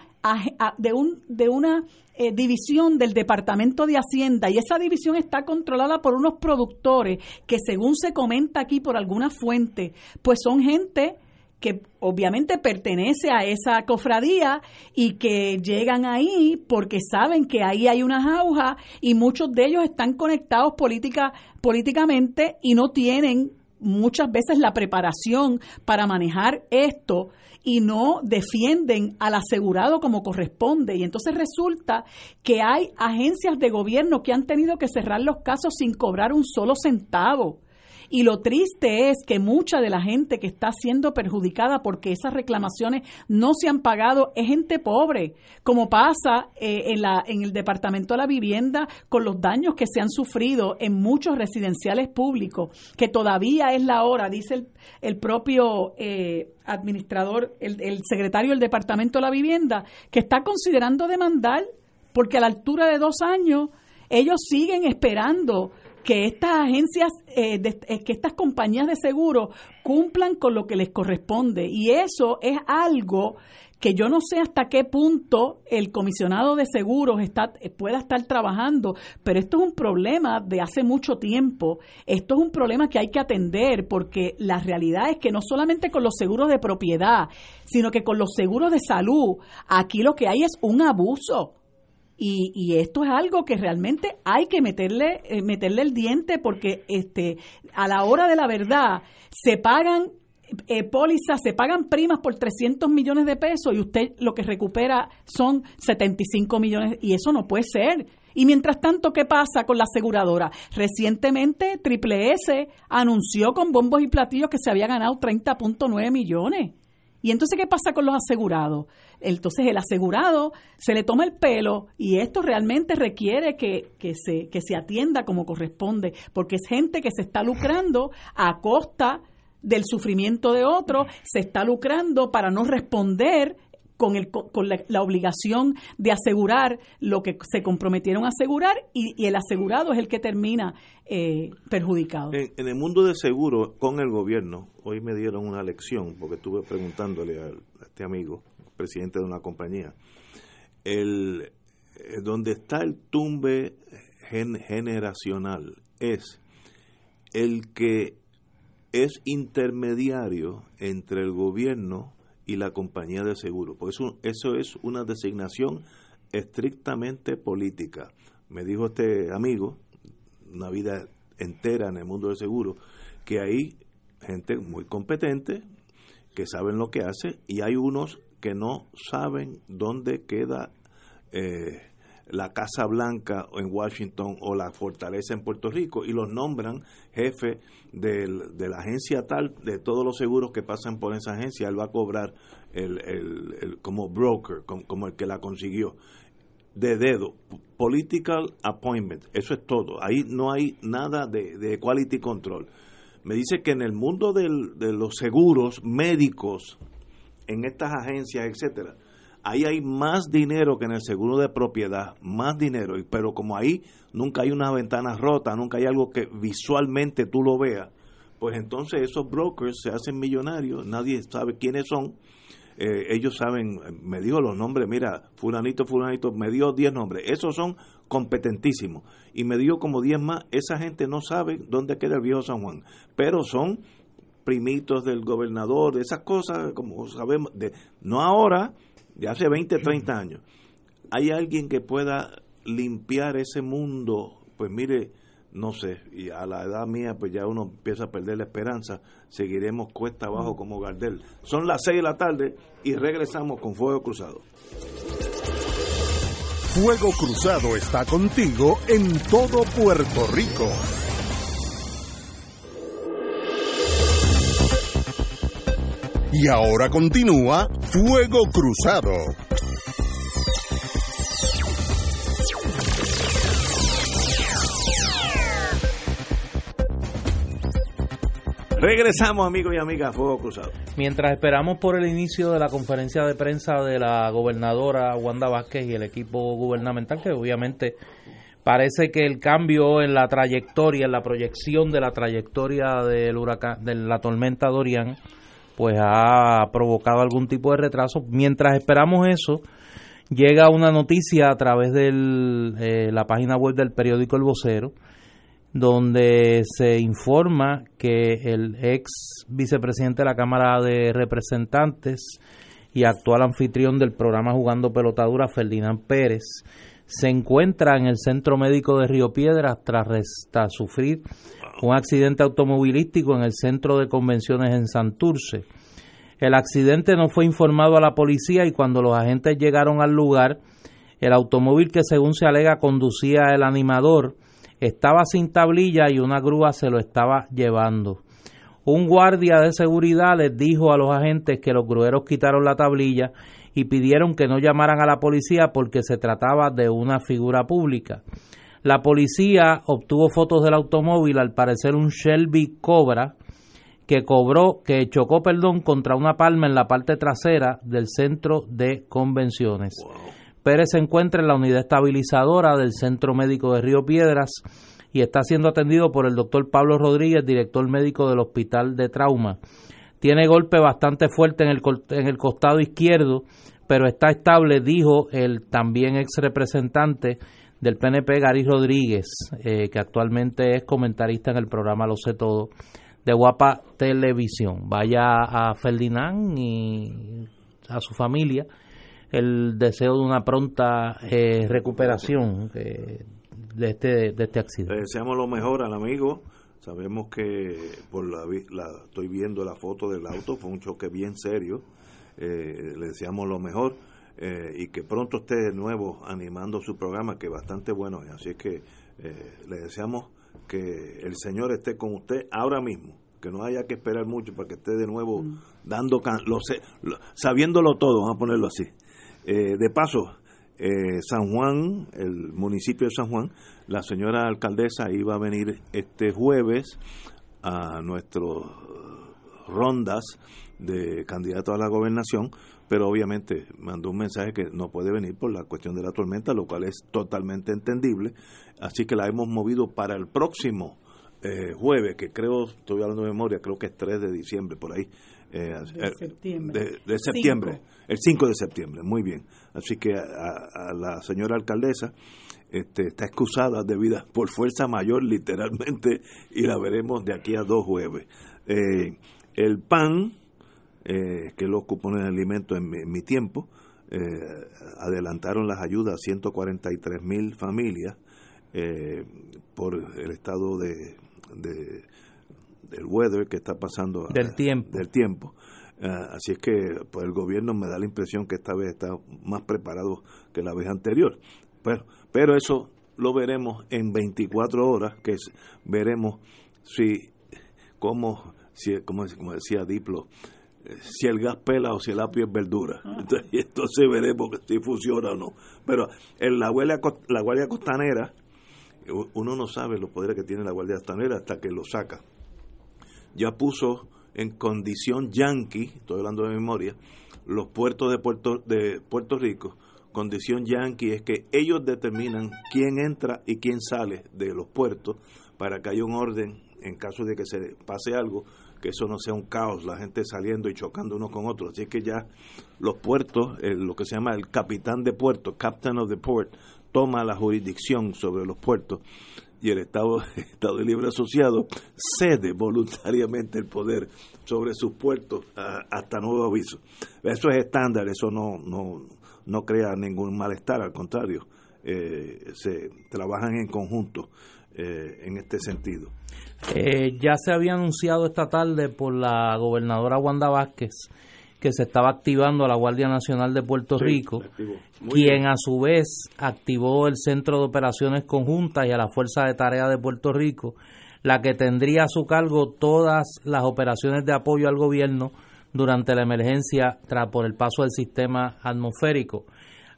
de un, de una eh, división del Departamento de Hacienda. Y esa división está controlada por unos productores que según se comenta aquí por alguna fuente, pues son gente que obviamente pertenece a esa cofradía y que llegan ahí porque saben que ahí hay unas aujas y muchos de ellos están conectados política, políticamente y no tienen muchas veces la preparación para manejar esto y no defienden al asegurado como corresponde. Y entonces resulta que hay agencias de gobierno que han tenido que cerrar los casos sin cobrar un solo centavo. Y lo triste es que mucha de la gente que está siendo perjudicada porque esas reclamaciones no se han pagado es gente pobre, como pasa eh, en, la, en el Departamento de la Vivienda con los daños que se han sufrido en muchos residenciales públicos, que todavía es la hora, dice el, propio eh, administrador, el, el secretario del Departamento de la Vivienda, que está considerando demandar porque a la altura de dos años ellos siguen esperando que estas agencias, eh, eh, que estas compañías de seguro cumplan con lo que les corresponde. Y eso es algo que yo no sé hasta qué punto el comisionado de seguros está, pueda estar trabajando, pero esto es un problema de hace mucho tiempo. Esto es un problema que hay que atender porque la realidad es que no solamente con los seguros de propiedad, sino que con los seguros de salud, aquí lo que hay es un abuso. Y, y, esto es algo que realmente hay que meterle eh, meterle el diente porque este a la hora de la verdad se pagan eh, pólizas, se pagan primas por 300 millones de pesos y usted lo que recupera son 75 millones y eso no puede ser. Y mientras tanto, ¿qué pasa con la aseguradora? Recientemente Triple S anunció con bombos y platillos que se había ganado 30.9 millones. ¿Y entonces qué pasa con los asegurados? Entonces el asegurado se le toma el pelo y esto realmente requiere que, que, se, que se atienda como corresponde, porque es gente que se está lucrando a costa del sufrimiento de otro, se está lucrando para no responder con, el, con la, obligación de asegurar lo que se comprometieron a asegurar y, el asegurado es el que termina eh, perjudicado. En, el mundo de seguro, con el gobierno, hoy me dieron una lección, porque estuve preguntándole a, este amigo, presidente de una compañía, el, eh, donde está el tumbe generacional es el que es intermediario entre el gobierno y la compañía de seguro. Por eso, eso es una designación estrictamente política. Me dijo este amigo, una vida entera en el mundo del seguro, que hay gente muy competente, que saben lo que hace, y hay unos que no saben dónde queda eh, la Casa Blanca en Washington o la Fortaleza en Puerto Rico y los nombran jefe de la agencia tal, de todos los seguros que pasan por esa agencia, él va a cobrar el, el, como broker, como, el que la consiguió de dedo, political appointment, eso es todo, ahí no hay nada de, de quality control. Me dice que en el mundo del, de los seguros médicos, en estas agencias, etcétera, ahí hay más dinero que en el seguro de propiedad, más dinero, pero como ahí nunca hay una ventana rota, nunca hay algo que visualmente tú lo veas, pues entonces esos brokers se hacen millonarios, nadie sabe quiénes son, eh, ellos saben, me dijo los nombres, mira, fulanito, fulanito, me dio 10 nombres, esos son competentísimos, y me dio como 10 más, esa gente no sabe dónde queda el viejo San Juan, pero son primitos del gobernador, esas cosas, como sabemos, de, no ahora, de hace 20, 30 años, hay alguien que pueda limpiar ese mundo, pues mire, no sé, y a la edad mía pues ya uno empieza a perder la esperanza, seguiremos cuesta abajo como Gardel. Son las 6 de la tarde y regresamos con Fuego Cruzado. Fuego Cruzado está contigo en todo Puerto Rico. Y ahora continúa Fuego Cruzado. Regresamos amigos y amigas a Fuego Cruzado. Mientras esperamos por el inicio de la conferencia de prensa de la gobernadora Wanda Vázquez y el equipo gubernamental, que obviamente parece que el cambio en la trayectoria, en la proyección de la trayectoria del huracán, de la tormenta Dorian, pues ha provocado algún tipo de retraso. Mientras esperamos eso, llega una noticia a través de eh, la página web del periódico El Vocero, donde se informa que el ex vicepresidente de la Cámara de Representantes y actual anfitrión del programa Jugando Pelotadura, Ferdinand Pérez, se encuentra en el centro médico de Río Piedras tras, tras sufrir un accidente automovilístico en el centro de convenciones en Santurce. El accidente no fue informado a la policía y cuando los agentes llegaron al lugar, el automóvil que según se alega conducía el animador estaba sin tablilla y una grúa se lo estaba llevando. Un guardia de seguridad les dijo a los agentes que los grueros quitaron la tablilla y pidieron que no llamaran a la policía porque se trataba de una figura pública. La policía obtuvo fotos del automóvil, al parecer un Shelby Cobra, que cobró, que chocó, perdón, contra una palma en la parte trasera del centro de convenciones. Pérez se encuentra en la unidad estabilizadora del Centro Médico de Río Piedras y está siendo atendido por el doctor Pablo Rodríguez, director médico del Hospital de Trauma. Tiene golpe bastante fuerte en el, en el costado izquierdo, pero está estable, dijo el también ex representante del PNP, Gary Rodríguez, eh, que actualmente es comentarista en el programa Lo sé todo de Guapa Televisión. Vaya a Ferdinand y a su familia el deseo de una pronta eh, recuperación eh, de, este, de este accidente. Le deseamos lo mejor al amigo. Sabemos que por la, estoy viendo la foto del auto, fue un choque bien serio. Eh, le deseamos lo mejor y que pronto esté de nuevo animando su programa, que bastante bueno es. Así es que le deseamos que el Señor esté con usted ahora mismo que no haya que esperar mucho para que esté de nuevo mm. dando, lo sé, sabiéndolo todo, vamos a ponerlo así. Eh, de paso, eh, San Juan, el municipio de San Juan, la señora alcaldesa iba a venir este jueves a nuestras rondas de candidato a la gobernación, pero obviamente mandó un mensaje que no puede venir por la cuestión de la tormenta, lo cual es totalmente entendible, así que la hemos movido para el próximo eh, jueves, que creo, estoy hablando de memoria, creo que es 3 de diciembre, por ahí. Eh, de eh, septiembre. De, septiembre, el 5 de septiembre, muy bien. Así que a, la señora alcaldesa este, está excusada debido por fuerza mayor, literalmente, y la veremos de aquí a dos jueves. el pan, que lo ocupó en el alimento en mi, tiempo, adelantaron las ayudas a 143 mil familias por el estado de de, del weather que está pasando del tiempo. del tiempo. Ah, así es que pues el gobierno me da la impresión que esta vez está más preparado que la vez anterior. Pero pero eso lo veremos en 24 horas que veremos si cómo si como, como decía Diplo eh, si el gas pela o si el apio es verdura. Ah. Entonces, entonces veremos si funciona o no. Pero en la, la Guardia Costanera uno no sabe los poderes que tiene la Guardia Costanera hasta que lo saca. Ya puso en condición yanqui, estoy hablando de memoria, los puertos de Puerto, de Puerto Rico. Condición yanqui es que ellos determinan quién entra y quién sale de los puertos para que haya un orden en caso de que se pase algo, que eso no sea un caos, la gente saliendo y chocando uno con otro. Así que ya los puertos, lo que se llama el capitán de puerto, captain of the port, toma la jurisdicción sobre los puertos y el Estado, Estado de Libre Asociado cede voluntariamente el poder sobre sus puertos hasta nuevo aviso. Eso es estándar, eso no, no, no crea ningún malestar, al contrario, eh, se trabajan en conjunto eh, en este sentido. Eh, ya se había anunciado esta tarde por la gobernadora Wanda Vázquez que se estaba activando la Guardia Nacional de Puerto Rico, quien a su vez activó el Centro de Operaciones Conjuntas y a la Fuerza de Tarea de Puerto Rico, la que tendría a su cargo todas las operaciones de apoyo al gobierno durante la emergencia tras por el paso del sistema atmosférico.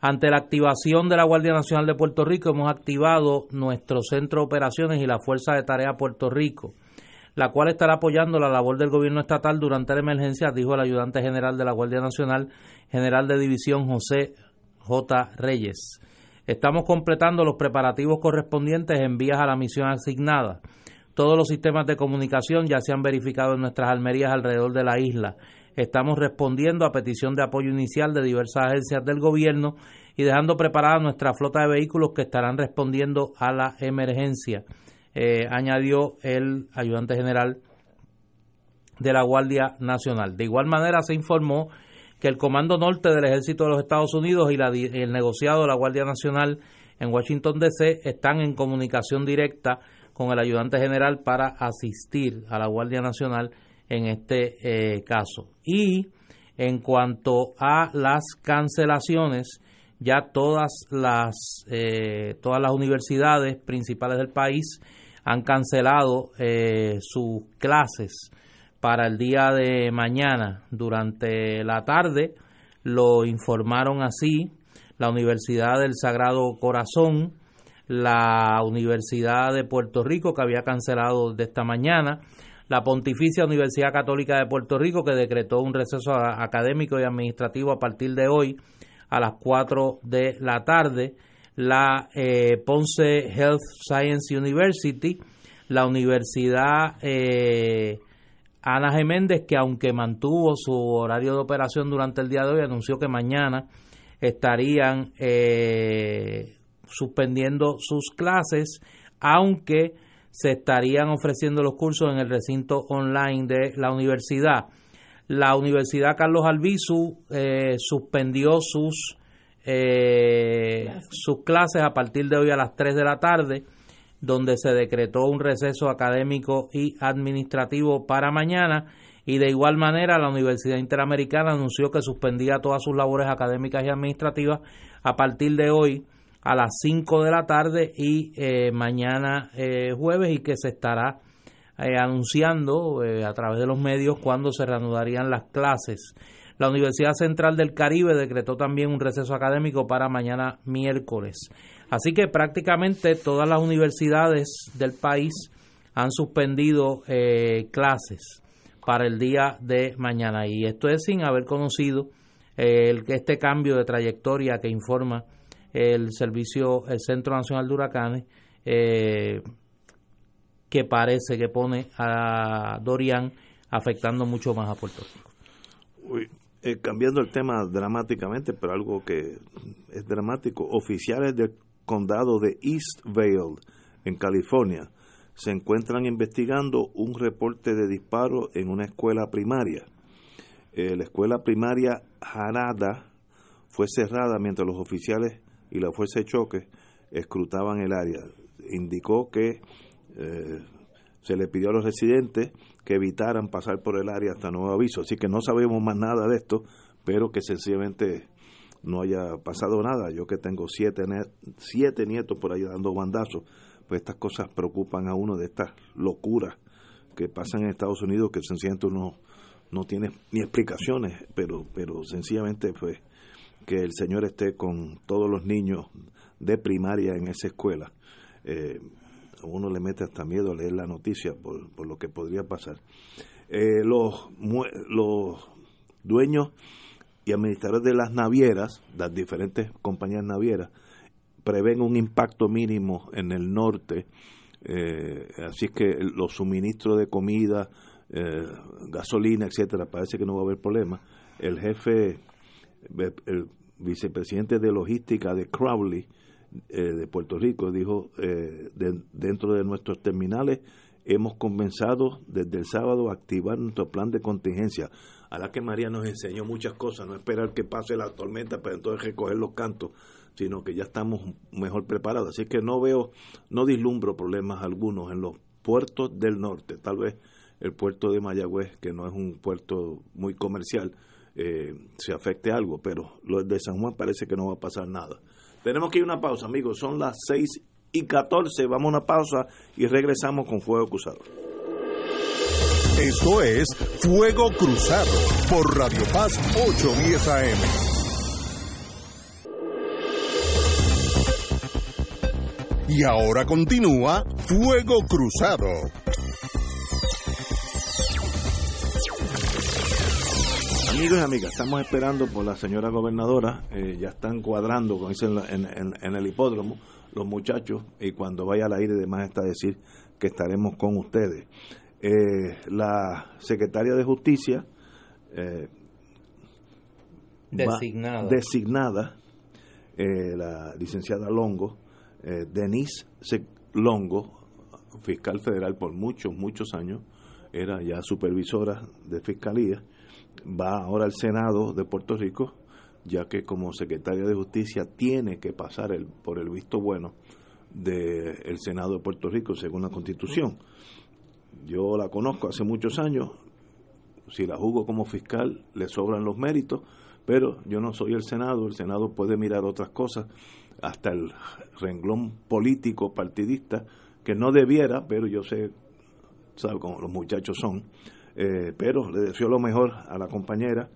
Ante la activación de la Guardia Nacional de Puerto Rico hemos activado nuestro Centro de Operaciones y la Fuerza de Tarea Puerto Rico la cual estará apoyando la labor del gobierno estatal durante la emergencia, dijo el ayudante general de la Guardia Nacional, general de división José J. Reyes. Estamos completando los preparativos correspondientes en vías a la misión asignada. Todos los sistemas de comunicación ya se han verificado en nuestras almerías alrededor de la isla. Estamos respondiendo a petición de apoyo inicial de diversas agencias del gobierno y dejando preparada nuestra flota de vehículos que estarán respondiendo a la emergencia. Eh, añadió el ayudante general de la Guardia Nacional. De igual manera se informó que el Comando Norte del Ejército de los Estados Unidos y, el negociado de la Guardia Nacional en Washington, D.C. están en comunicación directa con el ayudante general para asistir a la Guardia Nacional en este eh, caso. Y en cuanto a las cancelaciones, ya todas las, eh, todas las universidades principales del país han cancelado eh, sus clases para el día de mañana durante la tarde. Lo informaron así la Universidad del Sagrado Corazón, la Universidad de Puerto Rico, que había cancelado de esta mañana, la Pontificia Universidad Católica de Puerto Rico, que decretó un receso académico y administrativo a partir de hoy a las 4 de la tarde, la eh, Ponce Health Science University, la Universidad eh, Ana Geméndez, que aunque mantuvo su horario de operación durante el día de hoy, anunció que mañana estarían eh, suspendiendo sus clases, aunque se estarían ofreciendo los cursos en el recinto online de la universidad. La Universidad Carlos Albizu eh, suspendió sus, eh, sus clases a partir de hoy a las 3 de la tarde, donde se decretó un receso académico y administrativo para mañana. Y de igual manera, la Universidad Interamericana anunció que suspendía todas sus labores académicas y administrativas a partir de hoy a las 5 de la tarde y eh, mañana jueves y que se estará eh, anunciando eh, a través de los medios cuándo se reanudarían las clases. La Universidad Central del Caribe decretó también un receso académico para mañana miércoles. Así que prácticamente todas las universidades del país han suspendido eh, clases para el día de mañana. Y esto es sin haber conocido este cambio de trayectoria que informa el servicio, el Centro Nacional de Huracanes, eh, que parece que pone a Dorian afectando mucho más a Puerto Rico. Eh, cambiando el tema dramáticamente, pero algo que es dramático, oficiales del condado de East Vale, en California, se encuentran investigando un reporte de disparo en una escuela primaria. Eh, la escuela primaria Harada fue cerrada mientras los oficiales y la fuerza de choque escrutaban el área. Indicó que eh, se le pidió a los residentes que evitaran pasar por el área hasta nuevo aviso. Así que no sabemos más nada de esto, pero que sencillamente no haya pasado nada. Yo que tengo siete, siete nietos por ahí dando bandazos, pues estas cosas preocupan a uno de estas locuras que pasan en Estados Unidos que sencillamente uno no tiene ni explicaciones, pero, pero sencillamente pues que el Señor esté con todos los niños de primaria en esa escuela. Eh, uno le mete hasta miedo leer la noticia por, por lo que podría pasar. Eh, los, los dueños y administradores de las navieras, las diferentes compañías navieras, prevén un impacto mínimo en el norte, eh, así que los suministros de comida, gasolina, etcétera, parece que no va a haber problema. El jefe, el vicepresidente de logística de Crowley, eh, de Puerto Rico dijo, eh, dentro de nuestros terminales hemos comenzado desde el sábado a activar nuestro plan de contingencia. A la que María nos enseñó muchas cosas, no esperar que pase la tormenta para entonces recoger los cantos, sino que ya estamos mejor preparados. Así que no veo, no dislumbro problemas algunos en los puertos del norte, tal vez el puerto de Mayagüez, que no es un puerto muy comercial, eh, se afecte algo, pero lo de San Juan parece que no va a pasar nada. Tenemos que ir a una pausa, amigos. Son las 6 y 14. Vamos a una pausa y regresamos con Fuego Cruzado. Esto es Fuego Cruzado por Radio Paz 810 AM. Y ahora continúa Fuego Cruzado. Amigos y amigas, estamos esperando por la señora gobernadora, eh, ya están cuadrando, como dicen en, el hipódromo, los muchachos, y cuando vaya al aire, además está decir que estaremos con ustedes. Eh, la secretaria de Justicia, eh, designada, designada la licenciada Longo, Denise Longo, fiscal federal por muchos, muchos años, era ya supervisora de fiscalía va ahora al Senado de Puerto Rico, ya que como secretaria de Justicia tiene que pasar el, por el visto bueno del Senado de Puerto Rico según la Constitución. Yo la conozco hace muchos años, si la juzgo como fiscal le sobran los méritos, pero yo no soy el Senado, el Senado puede mirar otras cosas, hasta el renglón político partidista, que no debiera, pero yo sé, sabe cómo los muchachos son, eh, pero le deseo lo mejor a la compañera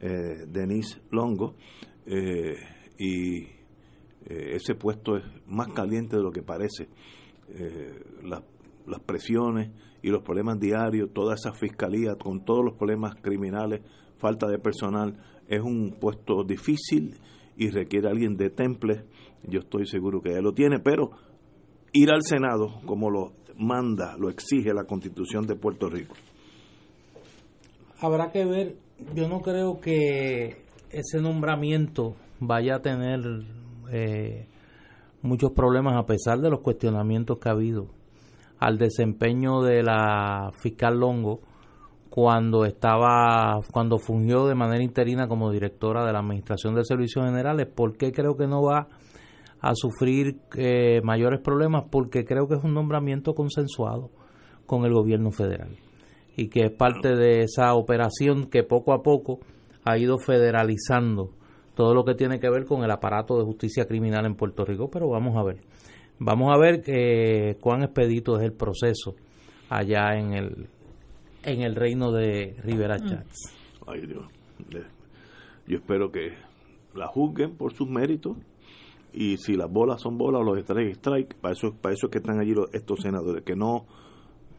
eh, Denise Longo eh, y ese puesto es más caliente de lo que parece. las presiones y los problemas diarios, toda esa fiscalía con todos los problemas criminales, falta de personal, es un puesto difícil y requiere alguien de temple, yo estoy seguro que ya lo tiene, pero ir al Senado como lo manda, lo exige la Constitución de Puerto Rico. Habrá que ver, yo no creo que ese nombramiento vaya a tener eh, muchos problemas a pesar de los cuestionamientos que ha habido al desempeño de la fiscal Longo cuando estaba cuando fungió de manera interina como directora de la Administración de Servicios Generales, ¿por qué creo que no va a sufrir eh, mayores problemas? Porque creo que es un nombramiento consensuado con el gobierno federal y que es parte de esa operación que poco a poco ha ido federalizando todo lo que tiene que ver con el aparato de justicia criminal en Puerto Rico, pero vamos a ver. Vamos a ver eh, cuán expedito es el proceso allá en el en el reino de Rivera mm. Chats. Ay Dios, yo espero que la juzguen por sus méritos y si las bolas son bolas o los strike strike, para eso para eso es que están allí estos senadores que no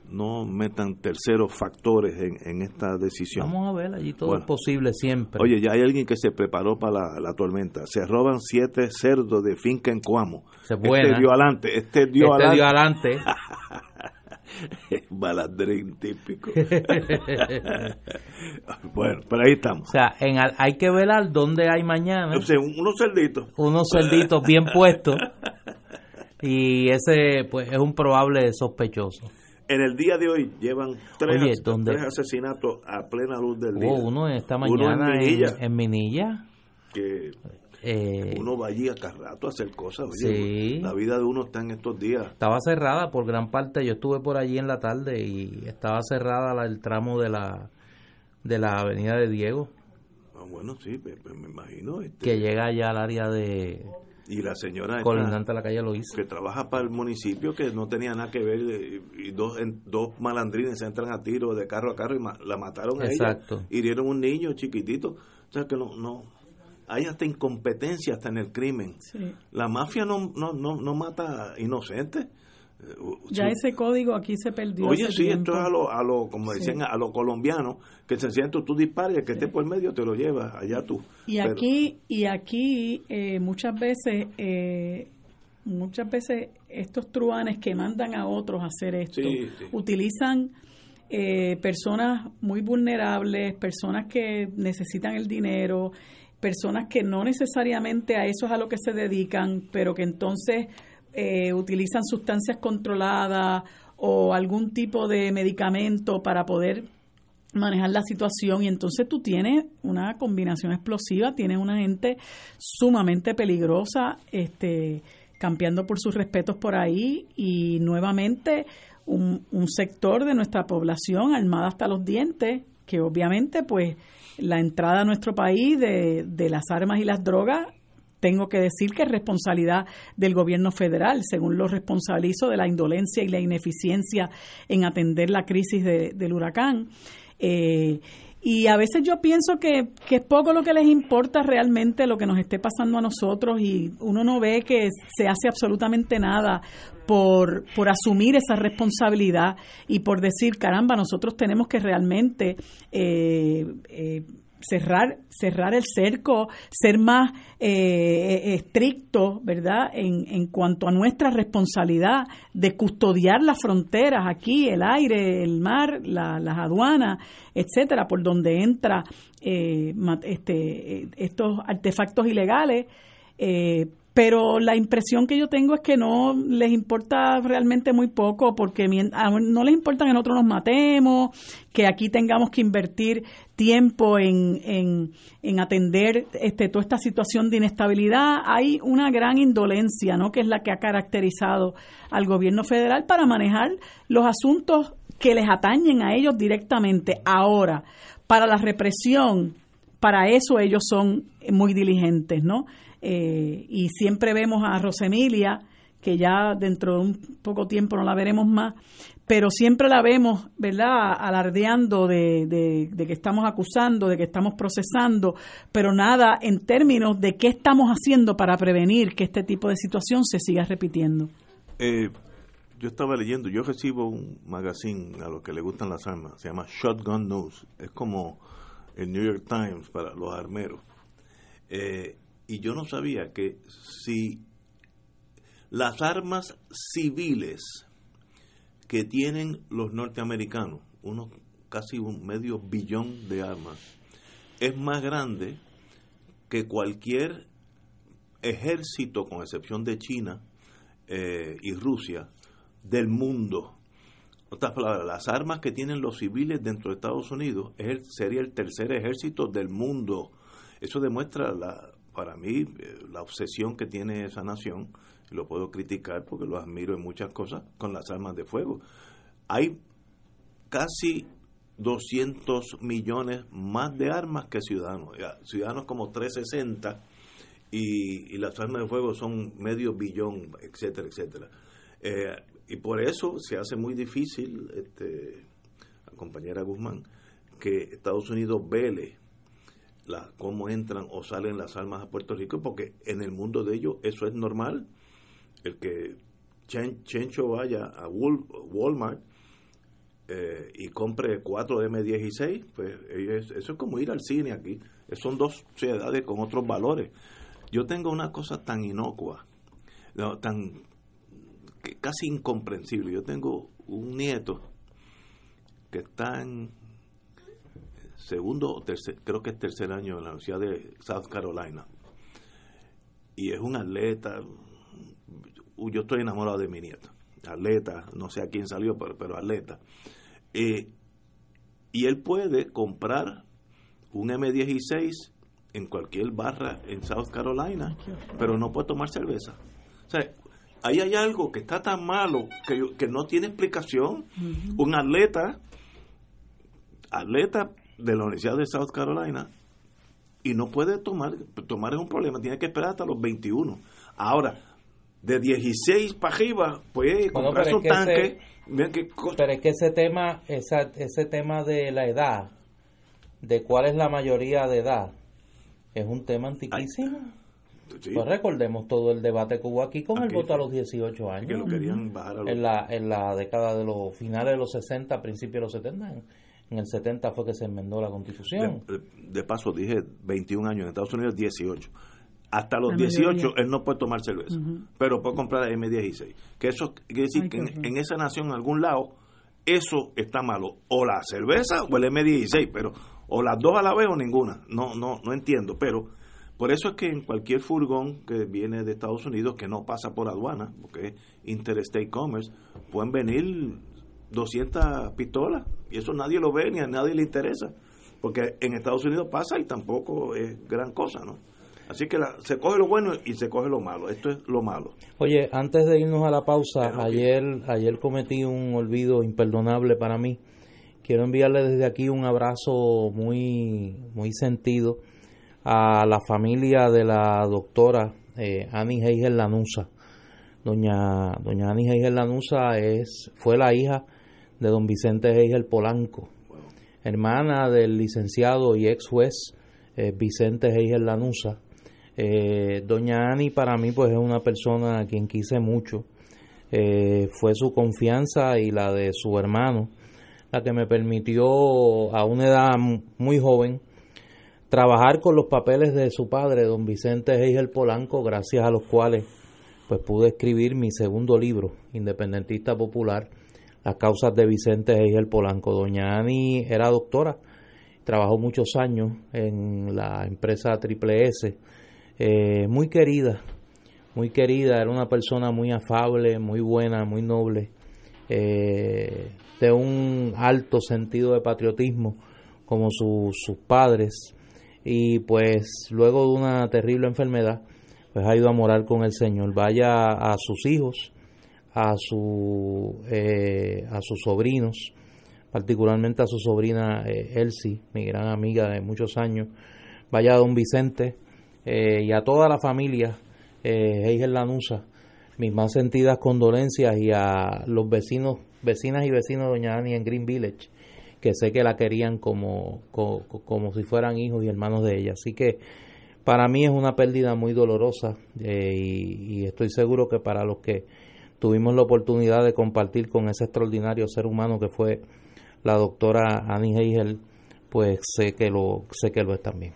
no metan terceros factores en, en esta decisión. Vamos a ver, allí todo es posible siempre. Oye, ya hay alguien que se preparó para la, tormenta. Se roban siete cerdos de finca en Cuamo. Se este dio adelante, este dio este adelante. Dio adelante. Baladrín típico. bueno, pero ahí estamos. O sea, en, hay que velar dónde hay mañana. O sea, unos cerditos. Unos cerditos bien puestos. Y ese pues es un probable sospechoso. En el día de hoy llevan tres, asesinatos a plena luz del día. uno esta mañana en Minilla. Que eh, uno va allí a cada rato a hacer cosas. La vida de uno está en estos días. Estaba cerrada por gran parte. Yo estuve por allí en la tarde y estaba cerrada el tramo de la de la avenida de Diego. Ah, bueno, sí, me, imagino. Este, que llega ya al área de y la señora colindante la calle que trabaja para el municipio que no tenía nada que ver y dos dos malandrines entran a tiro de carro a carro y la mataron a Exacto. ella hirieron un niño chiquitito. O sea que no no hay hasta incompetencia hasta en el crimen. La mafia no no no, no mata inocentes ya ese código aquí se perdió. Oye, sí, esto es a lo, a lo como decían, a los colombianos, que se siente tú el que esté por medio te lo llevas, allá tú. Y aquí, y aquí eh, muchas veces, eh, muchas veces estos truanes que mandan a otros a hacer esto, utilizan eh, personas muy vulnerables, personas que necesitan el dinero, personas que no necesariamente a eso es a lo que se dedican, pero que entonces eh, utilizan sustancias controladas o algún tipo de medicamento para poder manejar la situación y entonces tú tienes una combinación explosiva, tienes una gente sumamente peligrosa, este, campeando por sus respetos por ahí y nuevamente un, un sector de nuestra población armada hasta los dientes, que obviamente pues la entrada a nuestro país de, de las armas y las drogas tengo que decir que es responsabilidad del gobierno federal, según lo responsabilizo de la indolencia y la ineficiencia en atender la crisis del huracán. Eh, y a veces yo pienso que, es poco lo que les importa realmente lo que nos esté pasando a nosotros y uno no ve que se hace absolutamente nada por, por asumir esa responsabilidad y por decir, caramba, nosotros tenemos que realmente eh, eh, cerrar, cerrar el cerco, ser más eh, estricto, ¿verdad?, en, en cuanto a nuestra responsabilidad de custodiar las fronteras aquí, el aire, el mar, las aduanas, etcétera, por donde entra eh, este, estos artefactos ilegales. Eh, pero la impresión que yo tengo es que no les importa realmente muy poco porque no les importa que nosotros nos matemos, que aquí tengamos que invertir tiempo en, en, en, atender este, toda esta situación de inestabilidad. Hay una gran indolencia, ¿no? que es la que ha caracterizado al gobierno federal para manejar los asuntos que les atañen a ellos directamente. Ahora, para la represión, para eso ellos son muy diligentes, ¿no? Eh, y siempre vemos a Rosemilia, que ya dentro de un poco tiempo no la veremos más, pero siempre la vemos, ¿verdad?, alardeando de, de, que estamos acusando, de que estamos procesando, pero nada en términos de qué estamos haciendo para prevenir que este tipo de situación se siga repitiendo. Eh, yo estaba leyendo, yo recibo un magazine a los que le gustan las armas, se llama Shotgun News, es como el New York Times para los armeros. Eh, y yo no sabía que si las armas civiles que tienen los norteamericanos, unos casi un medio billón de armas, es más grande que cualquier ejército, con excepción de China eh, y Rusia, del mundo. Otras palabras, las armas que tienen los civiles dentro de Estados Unidos sería el tercer ejército del mundo. Eso demuestra, la, para mí, eh, la obsesión que tiene esa nación, y lo puedo criticar porque lo admiro en muchas cosas, con las armas de fuego. Hay casi 200 millones más de armas que ciudadanos. Ciudadanos como 360 y, y las armas de fuego son medio billón, etcétera, etcétera. Eh, y por eso se hace muy difícil, este, la compañera Guzmán, que Estados Unidos vele la, cómo entran o salen las armas a Puerto Rico, porque en el mundo de ellos eso es normal. El que Chencho vaya a Walmart eh, y compre cuatro M16, pues eso es como ir al cine aquí. Son dos ciudades con otros valores. Yo tengo una cosa tan inocua, tan casi incomprensible. Yo tengo un nieto que está en segundo o tercer, creo que es tercer año en la Universidad de South Carolina. Y es un atleta. Yo estoy enamorado de mi nieto. Atleta, no sé a quién salió, pero, pero atleta. Eh, y él puede comprar un M16 en cualquier barra en South Carolina, pero no puede tomar cerveza. O sea, ahí hay algo que está tan malo que, que no tiene explicación. Un atleta, atleta de la Universidad de South Carolina, y no puede tomar, tomar es un problema, tiene que esperar hasta los 21. Ahora, de 16 para arriba, pues comprar su tanque. pero es que ese tema, esa, ese tema de la edad, de cuál es la mayoría de edad, es un tema antiquísimo. Pues recordemos todo el debate que hubo aquí con el voto a los 18 años. Que lo querían bajar en, la, en la década de los finales de los 60, principios de los 70. En, el 70 fue que se enmendó la constitución. De, paso, dije 21 años, en Estados Unidos 18. Hasta los 18 él no puede tomar cerveza, pero puede comprar M16. Que eso quiere decir que en, en, esa nación, en algún lado, eso está malo. O la cerveza o el M16, pero o las dos a la vez o ninguna. No, no, no entiendo. Pero por eso es que en cualquier furgón que viene de Estados Unidos, que no pasa por aduana, porque es Interstate Commerce, pueden venir 200 pistolas. Y eso nadie lo ve ni a nadie le interesa. Porque en Estados Unidos pasa y tampoco es gran cosa, ¿no? Así que se coge lo bueno y se coge lo malo. Esto es lo malo. Oye, antes de irnos a la pausa, ayer, ayer cometí un olvido imperdonable para mí Quiero enviarle desde aquí un abrazo muy, muy sentido a la familia de la doctora eh, Annie Heigel Lanusa. Doña, doña Annie Heigel Lanusa es, fue la hija de don Vicente Heigel Polanco, hermana del licenciado y ex juez eh, Vicente Heigel Lanusa. Eh, doña Annie para mí pues es una persona a quien quise mucho. fue su confianza y la de su hermano que me permitió a una edad muy joven trabajar con los papeles de su padre, don Vicente Heigel Polanco, gracias a los cuales pues pude escribir mi segundo libro, Independentista Popular, Las causas de Vicente Heigel Polanco. Doña Ani era doctora, trabajó muchos años en la empresa Triple S, eh, muy querida, muy querida, era una persona muy afable, muy buena, muy noble. Eh, de un alto sentido de patriotismo como sus padres y pues luego de una terrible enfermedad pues ha ido a morar con el Señor vaya a sus hijos a su eh, a sus sobrinos particularmente a su sobrina eh, Elsie mi gran amiga de muchos años vaya don Vicente eh, y a toda la familia eh, Lanusa mis más sentidas condolencias y a los vecinos vecinas y vecinos de Doña Ani en Green Village, que sé que la querían como, como, si fueran hijos y hermanos de ella. Así que para mí es una pérdida muy dolorosa eh, y, estoy seguro que para los que tuvimos la oportunidad de compartir con ese extraordinario ser humano que fue la doctora Annie Heigel, pues sé que lo, sé que lo es también.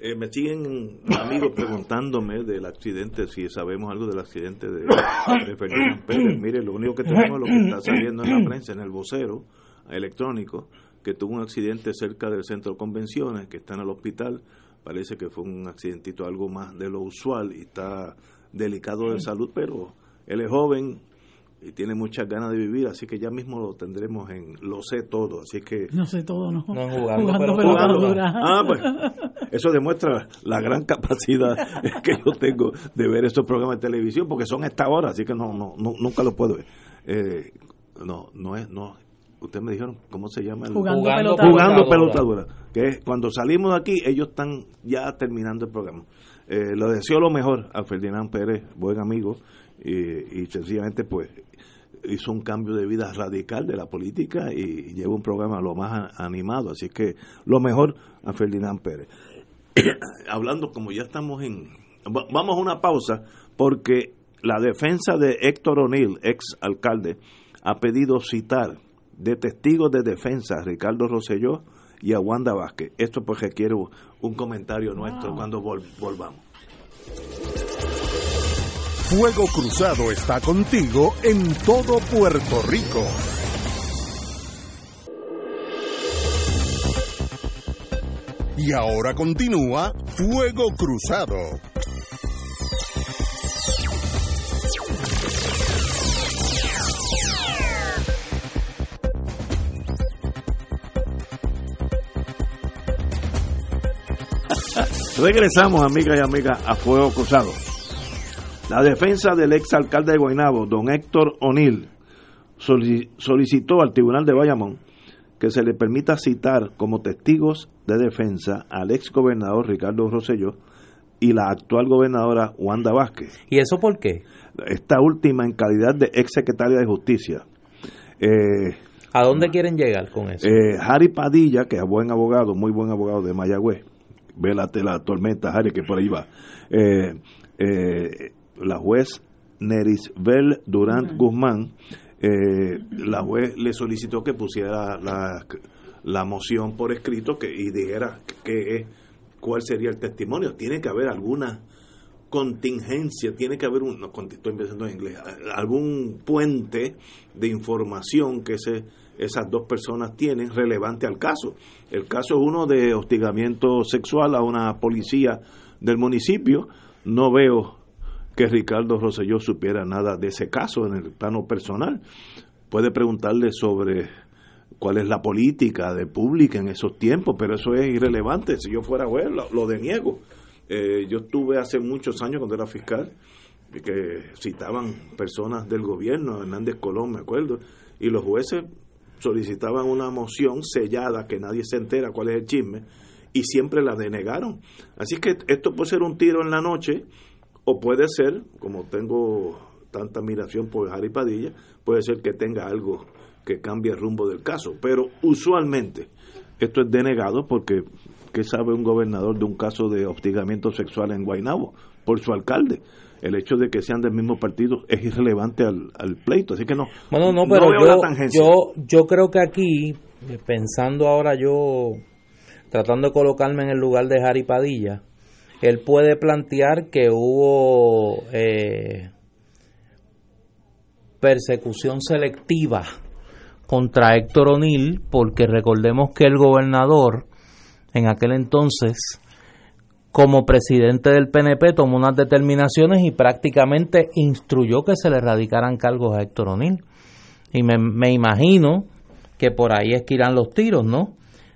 Eh, me siguen amigos preguntándome del accidente, si sabemos algo del accidente de, de Pérez. Mire, lo único que tenemos es lo que está saliendo en la prensa, en el vocero electrónico, que tuvo un accidente cerca del centro de convenciones, que está en el hospital. Parece que fue un accidentito algo más de lo usual y está delicado de salud, pero él es joven, y tiene muchas ganas de vivir, así que ya mismo lo tendremos en Lo sé todo, así que... No sé todo, no. No jugando, Jugando pero jugando. dura. Ah, pues eso demuestra la gran capacidad que yo tengo de ver estos programas de televisión, porque son esta hora, así que no, no, no- nunca los puedo ver. Eh, no, no es, no. Ustedes me dijeron, ¿cómo se llama? El, Jugando Jugando pelota Jugando pelota pelota dura. Que es cuando salimos de aquí, ellos están ya terminando el programa. Eh, le deseo lo mejor a Ferdinand Pérez, buen amigo, y, y sencillamente pues hizo un cambio de vida radical de la política y lleva un programa lo más animado. Así que lo mejor a Ferdinand Pérez. Hablando como ya estamos en... va- Vamos a una pausa porque la defensa de Héctor O'Neill, ex alcalde, ha pedido citar de testigos de defensa a Ricardo Rosselló y a Wanda Vázquez. Esto pues requiere un comentario nuestro cuando vol- volvamos. Fuego Cruzado está contigo en todo Puerto Rico. Y ahora continúa Fuego Cruzado. Regresamos, amigas y amigas, a Fuego Cruzado. La defensa del ex alcalde de Guaynabo, don Héctor O'Neill, solici- solicitó al Tribunal de Bayamón que se le permita citar como testigos de defensa al ex gobernador Ricardo Rosselló y la actual gobernadora Wanda Vázquez, ¿Y eso por qué? esta última en calidad de ex secretaria de Justicia. Eh, ¿A dónde quieren llegar con eso? eh, Harry Padilla, que es buen abogado, muy buen abogado de Mayagüez, vélate la tormenta, Harry, que por ahí va. Eh, eh, la juez Nerisbel Durant Guzmán, eh, la juez le solicitó que pusiera la, la moción por escrito que, y dijera que, cuál sería el testimonio. Tiene que haber alguna contingencia, tiene que haber un, no, estoy empezando en inglés, algún puente de información que ese, esas dos personas tienen relevante al caso. El caso es uno de hostigamiento sexual a una policía del municipio. No veo que Ricardo Rosselló supiera nada de ese caso en el plano personal. Puede preguntarle sobre cuál es la política de pública en esos tiempos, pero eso es irrelevante. Si yo fuera juez, lo, deniego. Eh, yo estuve hace muchos años cuando era fiscal, que citaban personas del gobierno, Hernández Colón, me acuerdo, y los jueces solicitaban una moción sellada que nadie se entera cuál es el chisme, y siempre la denegaron. Así que esto puede ser un tiro en la noche, o puede ser, como tengo tanta admiración por Harry Padilla, puede ser que tenga algo que cambie el rumbo del caso. Pero usualmente esto es denegado porque, ¿qué sabe un gobernador de un caso de hostigamiento sexual en Guaynabo? Por su alcalde. El hecho de que sean del mismo partido es irrelevante al, al pleito. Así que no. Bueno, no, pero yo, tangencia. yo, yo creo que aquí, eh, pensando ahora yo, tratando de colocarme en el lugar de Harry Padilla, él puede plantear que hubo eh, persecución selectiva contra Héctor O'Neill, porque recordemos que el gobernador en aquel entonces, como presidente del PNP, tomó unas determinaciones y prácticamente instruyó que se le radicaran cargos a Héctor O'Neill. Y me, me imagino que por ahí es que irán los tiros, ¿no?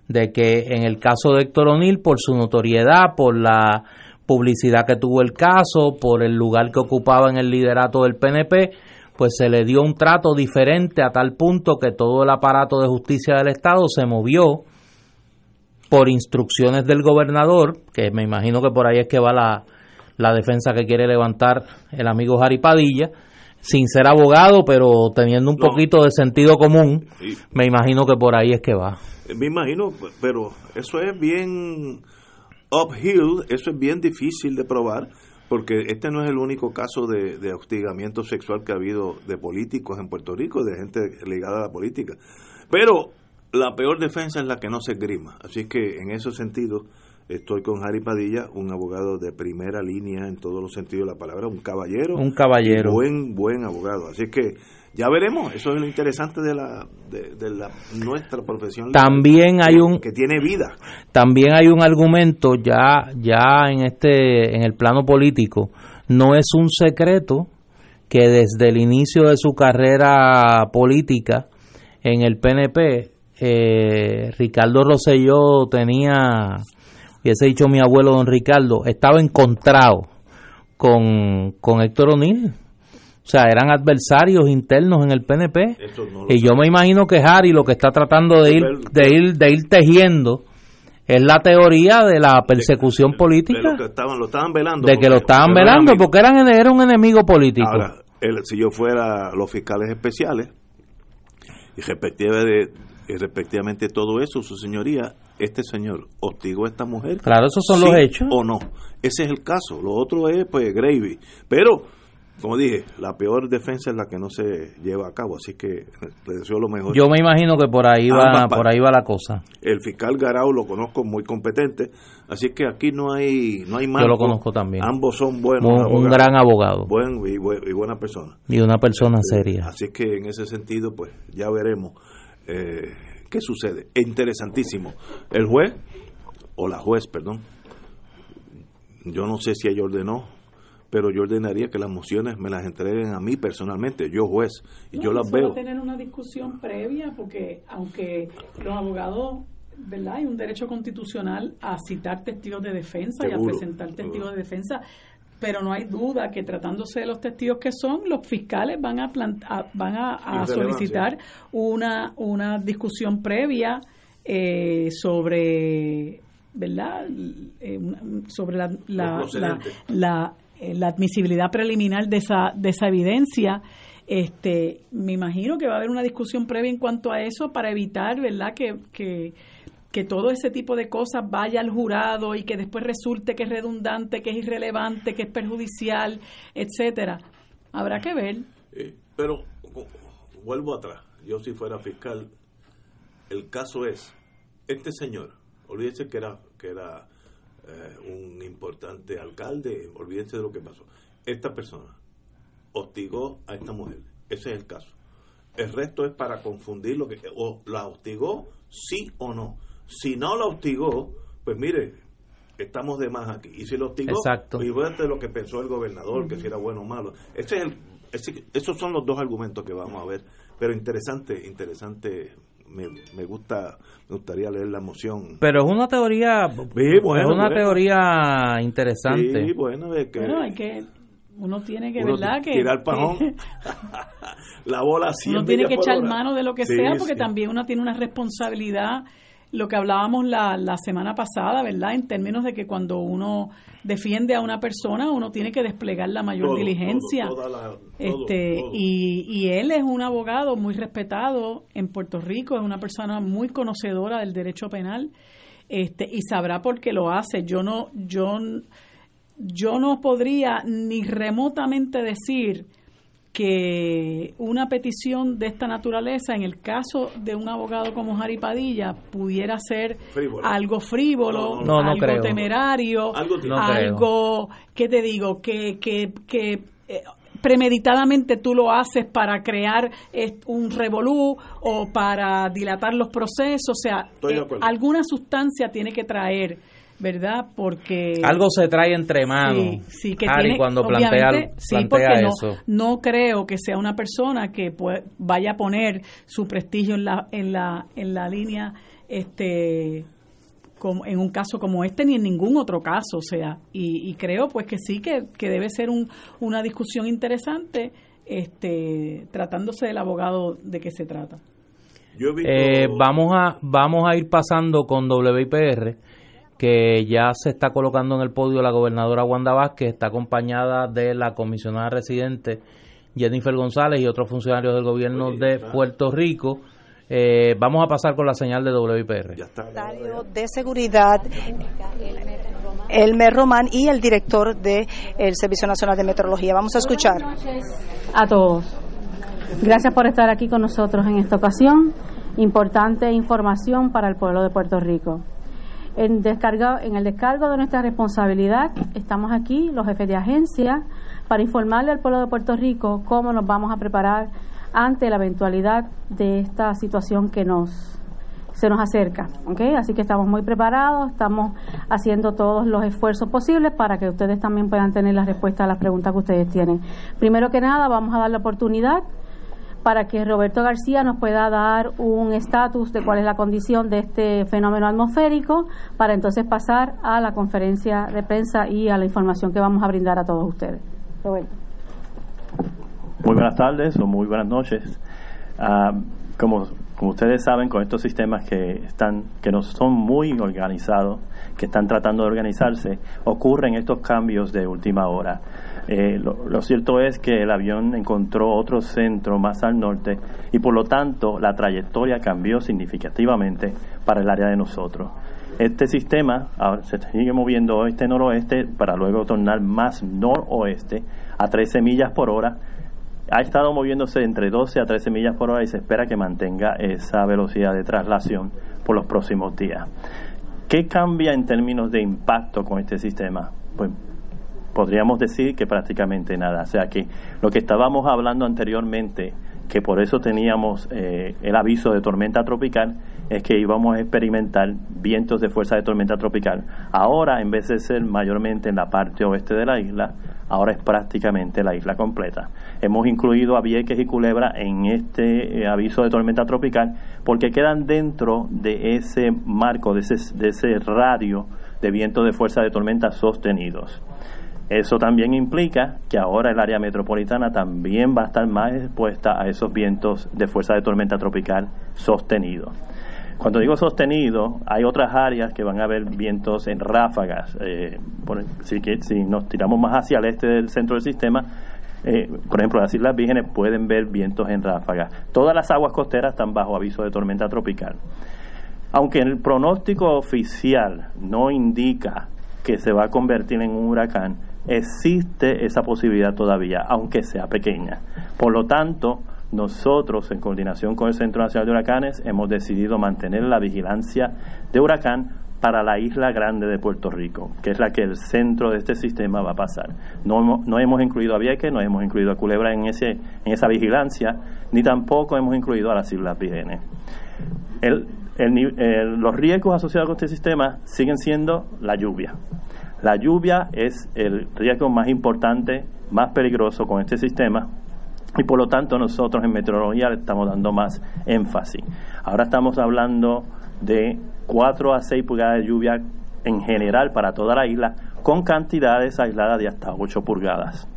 De que en el caso de Héctor O'Neill, por su notoriedad, por la publicidad que tuvo el caso, por el lugar que ocupaba en el liderato del PNP, pues se le dio un trato diferente a tal punto que todo el aparato de justicia del Estado se movió por instrucciones del gobernador, que me imagino que por ahí es que va la, la defensa que quiere levantar el amigo Jari Padilla, sin ser abogado, pero teniendo un No. poquito de sentido común, Y- me imagino que por ahí es que va. Me imagino, pero eso es bien uphill, eso es bien difícil de probar, porque este no es el único caso de, de hostigamiento sexual que ha habido de políticos en Puerto Rico, de gente ligada a la política. Pero la peor defensa es la que no se esgrima, así que en ese sentido Estoy con Harry Padilla, un abogado de primera línea en todos los sentidos de la palabra, un caballero. Un caballero. Buen, buen abogado. Así que ya veremos, eso es lo interesante de la de, la nuestra profesión. También hay un que tiene vida. También hay un argumento ya ya en este en el plano político, no es un secreto que desde el inicio de su carrera política en el PNP eh, Ricardo Rosselló tenía hubiese dicho mi abuelo don Ricardo, estaba encontrado con, con Héctor O'Neill. O sea, eran adversarios internos en el PNP. y yo me imagino que Harry lo que está tratando de ir, de ir, de ir tejiendo es la teoría de la persecución política. De, que estaban, lo estaban velando. De que lo estaban velando porque eran, era un enemigo político. Ahora, si yo fuera los fiscales especiales y respectivamente, y respectivamente todo eso, su señoría, este señor hostigó a esta mujer. Claro, esos son los hechos. O no. Ese es el caso. Lo otro es, pues, gravy. Pero, como dije, la peor defensa es la que no se lleva a cabo. Así que le deseo lo mejor. Yo me imagino que por ahí va, por ahí va la cosa. El fiscal Garau lo conozco muy competente. Así que aquí no hay, no hay más. Yo lo conozco también. Ambos son buenos. Un, gran abogado. Buen y, buena persona. Y una persona seria. Así que en ese sentido, pues, ya veremos. Eh, ¿Qué sucede? Interesantísimo. El juez, o la juez, perdón, yo no sé si ella ordenó, pero yo ordenaría que las mociones me las entreguen a mí personalmente, yo juez, y yo las veo. tener una discusión previa, porque aunque los abogados ¿verdad? Hay un derecho constitucional a citar testigos de defensa y a presentar testigos de defensa pero no hay duda que tratándose de los testigos que son, los fiscales van a, van a, solicitar una, una discusión previa eh, sobre verdad eh, sobre la la, la, eh, la, admisibilidad preliminar de esa de esa evidencia. Este me imagino que va a haber una discusión previa en cuanto a eso para evitar verdad que, que que todo ese tipo de cosas vaya al jurado y que después resulte que es redundante, que es irrelevante, que es perjudicial, etcétera. Habrá que ver. Eh, pero vuelvo atrás. Yo si fuera fiscal, el caso es este señor. Olvídese que era que era eh, un importante alcalde. Olvídense de lo que pasó. Esta persona hostigó a esta mujer. Ese es el caso. El resto es para confundir lo que o la hostigó sí o no si no lo hostigó, pues mire, estamos de más aquí. Y si lo hostigó, Exacto. pues lo que pensó el gobernador, que si era bueno o malo. Ese es el, esos son los dos argumentos que vamos a ver. Pero interesante, interesante. Me, me gusta me gustaría leer la moción pero es una teoría es una teoría interesante sí, bueno, es que, hay que uno tiene que, ¿verdad? Que, tirar pajón. la bola Uno tiene que echar mano de lo que sea porque también uno tiene una responsabilidad lo que hablábamos la, la semana pasada, ¿verdad? En términos de que cuando uno defiende a una persona, uno tiene que desplegar la mayor diligencia. este y, y él es un abogado muy respetado en Puerto Rico, es una persona muy conocedora del derecho penal, este y sabrá por qué lo hace. Yo no yo yo no podría ni remotamente decir que una petición de esta naturaleza, en el caso de un abogado como Jari Padilla, pudiera ser algo frívolo, algo temerario, algo, que te digo? Que, que, que eh, premeditadamente tú lo haces para crear un revolú o para dilatar los procesos, o sea, eh, alguna sustancia tiene que traer ¿verdad? Porque algo se trae entre manos. Sí, que tiene, cuando plantea, sí, porque eso. No creo que sea una persona que vaya a poner su prestigio en la en la en la línea este como en un caso como este ni en ningún otro caso, o sea, y, creo pues que sí que, que debe ser un, una discusión interesante este tratándose del abogado de qué se trata. Eh, vamos a vamos a ir pasando con WIPR que ya se está colocando en el podio la gobernadora Wanda Vázquez, está acompañada de la comisionada residente Jennifer González y otros funcionarios del gobierno de Puerto Rico. Eh, vamos a pasar con la señal de WIPR. De seguridad, Elmer Román y el director del Servicio Nacional de Meteorología. Vamos a escuchar. A todos. Gracias por estar aquí con nosotros en esta ocasión. Importante información para el pueblo de Puerto Rico. En, descarga, en el descargo de nuestra responsabilidad, estamos aquí, los jefes de agencia, para informarle al pueblo de Puerto Rico cómo nos vamos a preparar ante la eventualidad de esta situación que nos se nos acerca, ¿ok? Así que estamos muy preparados, estamos haciendo todos los esfuerzos posibles para que ustedes también puedan tener la respuesta a las preguntas que ustedes tienen. Primero que nada, vamos a dar la oportunidad para que Roberto García nos pueda dar un estatus de cuál es la condición de este fenómeno atmosférico, para entonces pasar a la conferencia de prensa y a la información que vamos a brindar a todos ustedes. Roberto. Muy buenas tardes o muy buenas noches. Ah, como como ustedes saben, con estos sistemas que están, que no son muy organizados, que están tratando de organizarse, ocurren estos cambios de última hora. Eh, lo, cierto es que el avión encontró otro centro más al norte y por lo tanto la trayectoria cambió significativamente para el área de nosotros. Este sistema ahora se sigue moviendo oeste-noroeste para luego tornar más noroeste a 13 millas por hora ha estado moviéndose entre 12 a 13 millas por hora y se espera que mantenga esa velocidad de traslación por los próximos días. ¿Qué cambia en términos de impacto con este sistema? Pues podríamos decir que prácticamente nada. O sea que lo que estábamos hablando anteriormente, que por eso teníamos eh, el aviso de tormenta tropical, es que íbamos a experimentar vientos de fuerza de tormenta tropical. Ahora, en vez de ser mayormente en la parte oeste de la isla, ahora es prácticamente la isla completa. Hemos incluido a Vieques y Culebra en este eh, aviso de tormenta tropical porque quedan dentro de ese marco, de ese, de ese radio de vientos de fuerza de tormenta sostenidos. Eso también implica que ahora el área metropolitana también va a estar más expuesta a esos vientos de fuerza de tormenta tropical sostenidos. Cuando digo sostenido, hay otras áreas que van a haber vientos en ráfagas. Eh, si, si nos tiramos más hacia el este del centro del sistema, eh, por ejemplo, las Islas Vírgenes pueden ver vientos en ráfagas. Todas las aguas costeras están bajo aviso de tormenta tropical. Aunque el pronóstico oficial no indica que se va a convertir en un huracán, existe esa posibilidad todavía, aunque sea pequeña. Por lo tanto, nosotros, en coordinación con el Centro Nacional de Huracanes, hemos decidido mantener la vigilancia de huracán para la isla grande de Puerto Rico, que es la que el centro de este sistema va a pasar. No, hemos incluido a Vieques, no hemos incluido a Culebra en, ese, en esa vigilancia, ni tampoco hemos incluido a las Islas Vírgenes. los riesgos asociados con este sistema siguen siendo la lluvia. La lluvia es el riesgo más importante, más peligroso con este sistema y por lo tanto nosotros en meteorología le estamos dando más énfasis. Ahora estamos hablando de 4 a 6 pulgadas de lluvia en general para toda la isla, con cantidades aisladas de hasta 8 pulgadas.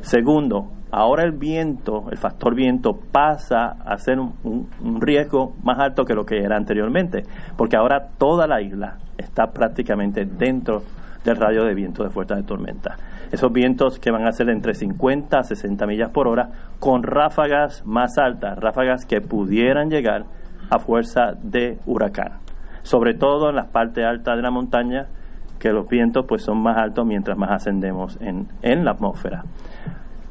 Segundo, ahora el viento, el factor viento pasa a ser un, un, riesgo más alto que lo que era anteriormente, porque ahora toda la isla está prácticamente dentro del radio de viento de fuerza de tormenta. Esos vientos que van a ser entre 50 a 60 millas por hora, con ráfagas más altas, ráfagas que pudieran llegar a fuerza de huracán. Sobre todo en las partes altas de la montaña, que los vientos pues son más altos mientras más ascendemos en, en la atmósfera.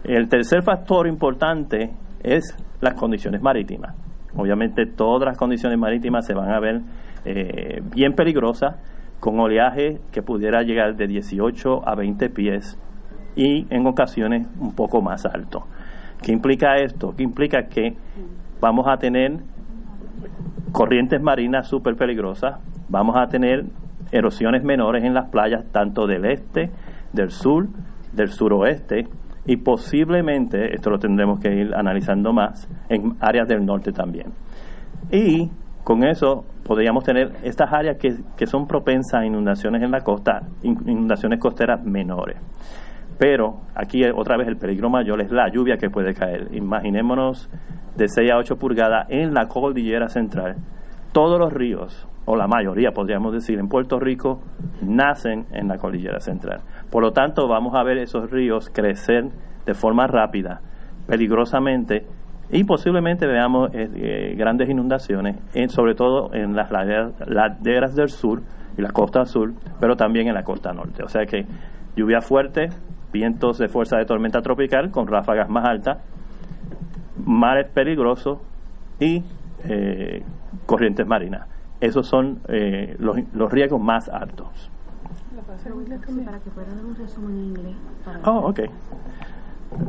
El tercer factor importante es las condiciones marítimas. Obviamente todas las condiciones marítimas se van a ver eh, bien peligrosas, con oleaje que pudiera llegar de 18 a 20 pies y en ocasiones un poco más alto. ¿Qué implica esto? ¿Qué implica que vamos a tener corrientes marinas súper peligrosas, vamos a tener erosiones menores en las playas tanto del este, del sur, del suroeste y posiblemente, esto lo tendremos que ir analizando más, en áreas del norte también. Y con eso podríamos tener estas áreas que, que son propensas a inundaciones en la costa, inundaciones costeras menores. Pero aquí otra vez el peligro mayor es la lluvia que puede caer. Imaginémonos de 6 a 8 pulgadas en la cordillera central. Todos los ríos, o la mayoría podríamos decir, en Puerto Rico, nacen en la cordillera central. Por lo tanto, vamos a ver esos ríos crecer de forma rápida, peligrosamente, y posiblemente veamos eh, eh, grandes inundaciones, sobre todo en las laderas del sur y la costa sur, pero también en la costa norte. O sea que lluvia fuerte, vientos de fuerza de tormenta tropical con ráfagas más altas, mares peligrosos y eh, corrientes marinas. esos son eh, los, los riesgos más altos. Oh, okay.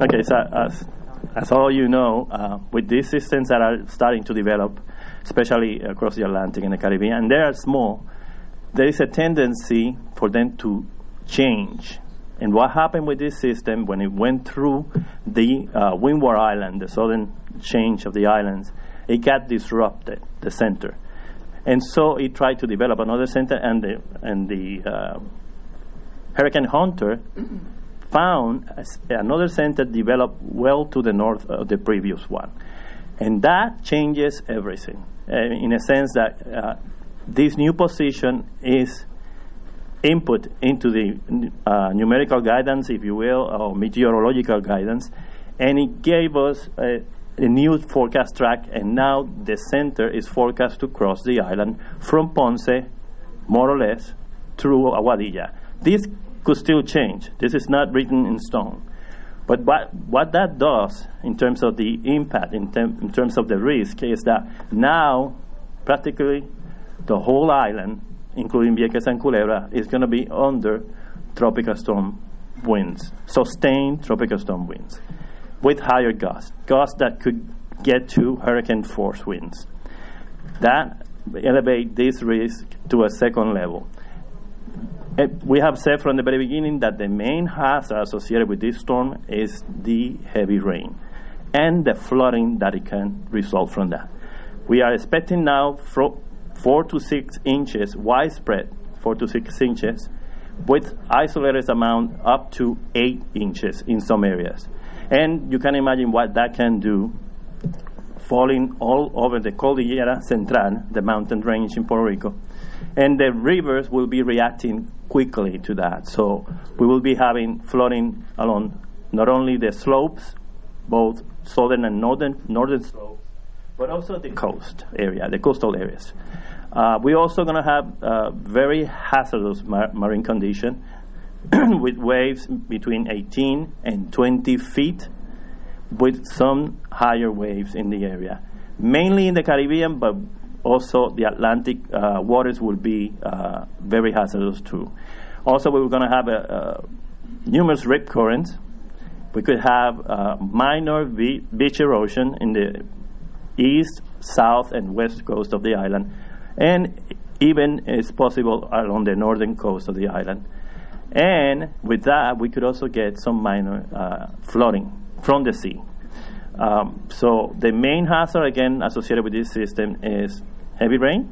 Okay, so as, as all you know, uh, with these systems that are starting to develop, especially across the Atlantic and the Caribbean, and they are small, there is a tendency for them to change. And what happened with this system when it went through the uh, Windward Island, the southern change of the islands, it got disrupted, the center. And so it tried to develop another center, and the, and the uh, Hurricane Hunter found another center developed well to the north of the previous one. And that changes everything uh, in a sense that uh, this new position is input into the uh, numerical guidance, if you will, or meteorological guidance, and it gave us a, a, new forecast track, and now the center is forecast to cross the island from Ponce, more or less, through Aguadilla. This could still change. This is not written in stone. But what, what that does in terms of the impact, in, tem- in terms of the risk, is that now practically the whole island, including Vieques and Culebra, is going to be under tropical storm winds, sustained tropical storm winds, with higher gusts, gusts that could get to hurricane force winds. That elevate this risk to a second level. Eh, we have said from the very beginning that the main hazard associated with this storm is the heavy rain and the flooding that it can result from that. We are expecting now four to six inches widespread, four to six inches, with isolated amount up to eight inches in some areas. And you can imagine what that can do falling all over the Cordillera Central, the mountain range in Puerto Rico. And the rivers will be reacting quickly to that. So we will be having flooding along not only the slopes, both southern and northern northern slopes, but also the coast area, the coastal areas. Uh, we're also going to have uh, very hazardous mar- marine condition with waves between 18 and 20 feet, with some higher waves in the area, mainly in the Caribbean, but also the Atlantic uh, waters will be uh, very hazardous too. Also, we are going to have a, a numerous rip currents. We could have uh, minor beach erosion in the east, south, and west coast of the island, and even it's possible along the northern coast of the island. And with that, we could also get some minor uh, flooding from the sea. Um, so the main hazard, again, associated with this system is heavy rain,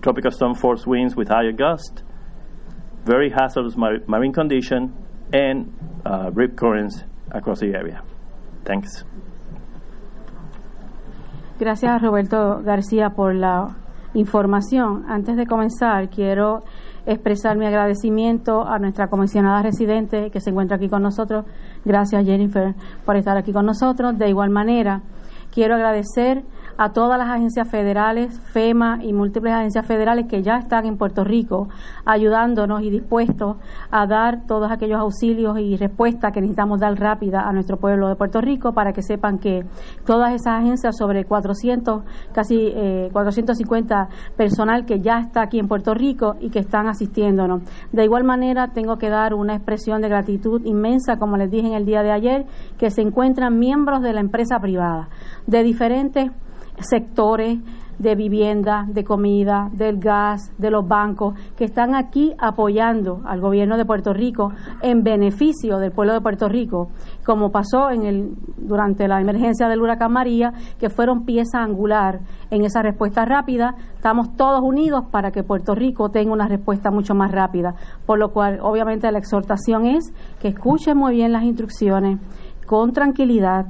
tropical storm force winds with higher gust, very hazardous mar- marine condition, and uh, rip currents across the area. Thanks. Gracias, Roberto García, por la información. Antes de comenzar, quiero expresar mi agradecimiento a nuestra comisionada residente que se encuentra aquí con nosotros. Gracias, Jennifer, por estar aquí con nosotros. De igual manera, quiero agradecer a todas las agencias federales, FEMA y múltiples agencias federales que ya están en Puerto Rico ayudándonos y dispuestos a dar todos aquellos auxilios y respuestas que necesitamos dar rápida a nuestro pueblo de Puerto Rico para que sepan que todas esas agencias sobre 400, casi eh, 450 personal que ya está aquí en Puerto Rico y que están asistiéndonos. De igual manera, tengo que dar una expresión de gratitud inmensa, como les dije en el día de ayer, que se encuentran miembros de la empresa privada de diferentes sectores de vivienda, de comida, del gas, de los bancos, que están aquí apoyando al gobierno de Puerto Rico en beneficio del pueblo de Puerto Rico, como pasó en el, durante la emergencia del huracán María, que fueron pieza angular en esa respuesta rápida. Estamos todos unidos para que Puerto Rico tenga una respuesta mucho más rápida, por lo cual obviamente la exhortación es que escuchen muy bien las instrucciones con tranquilidad,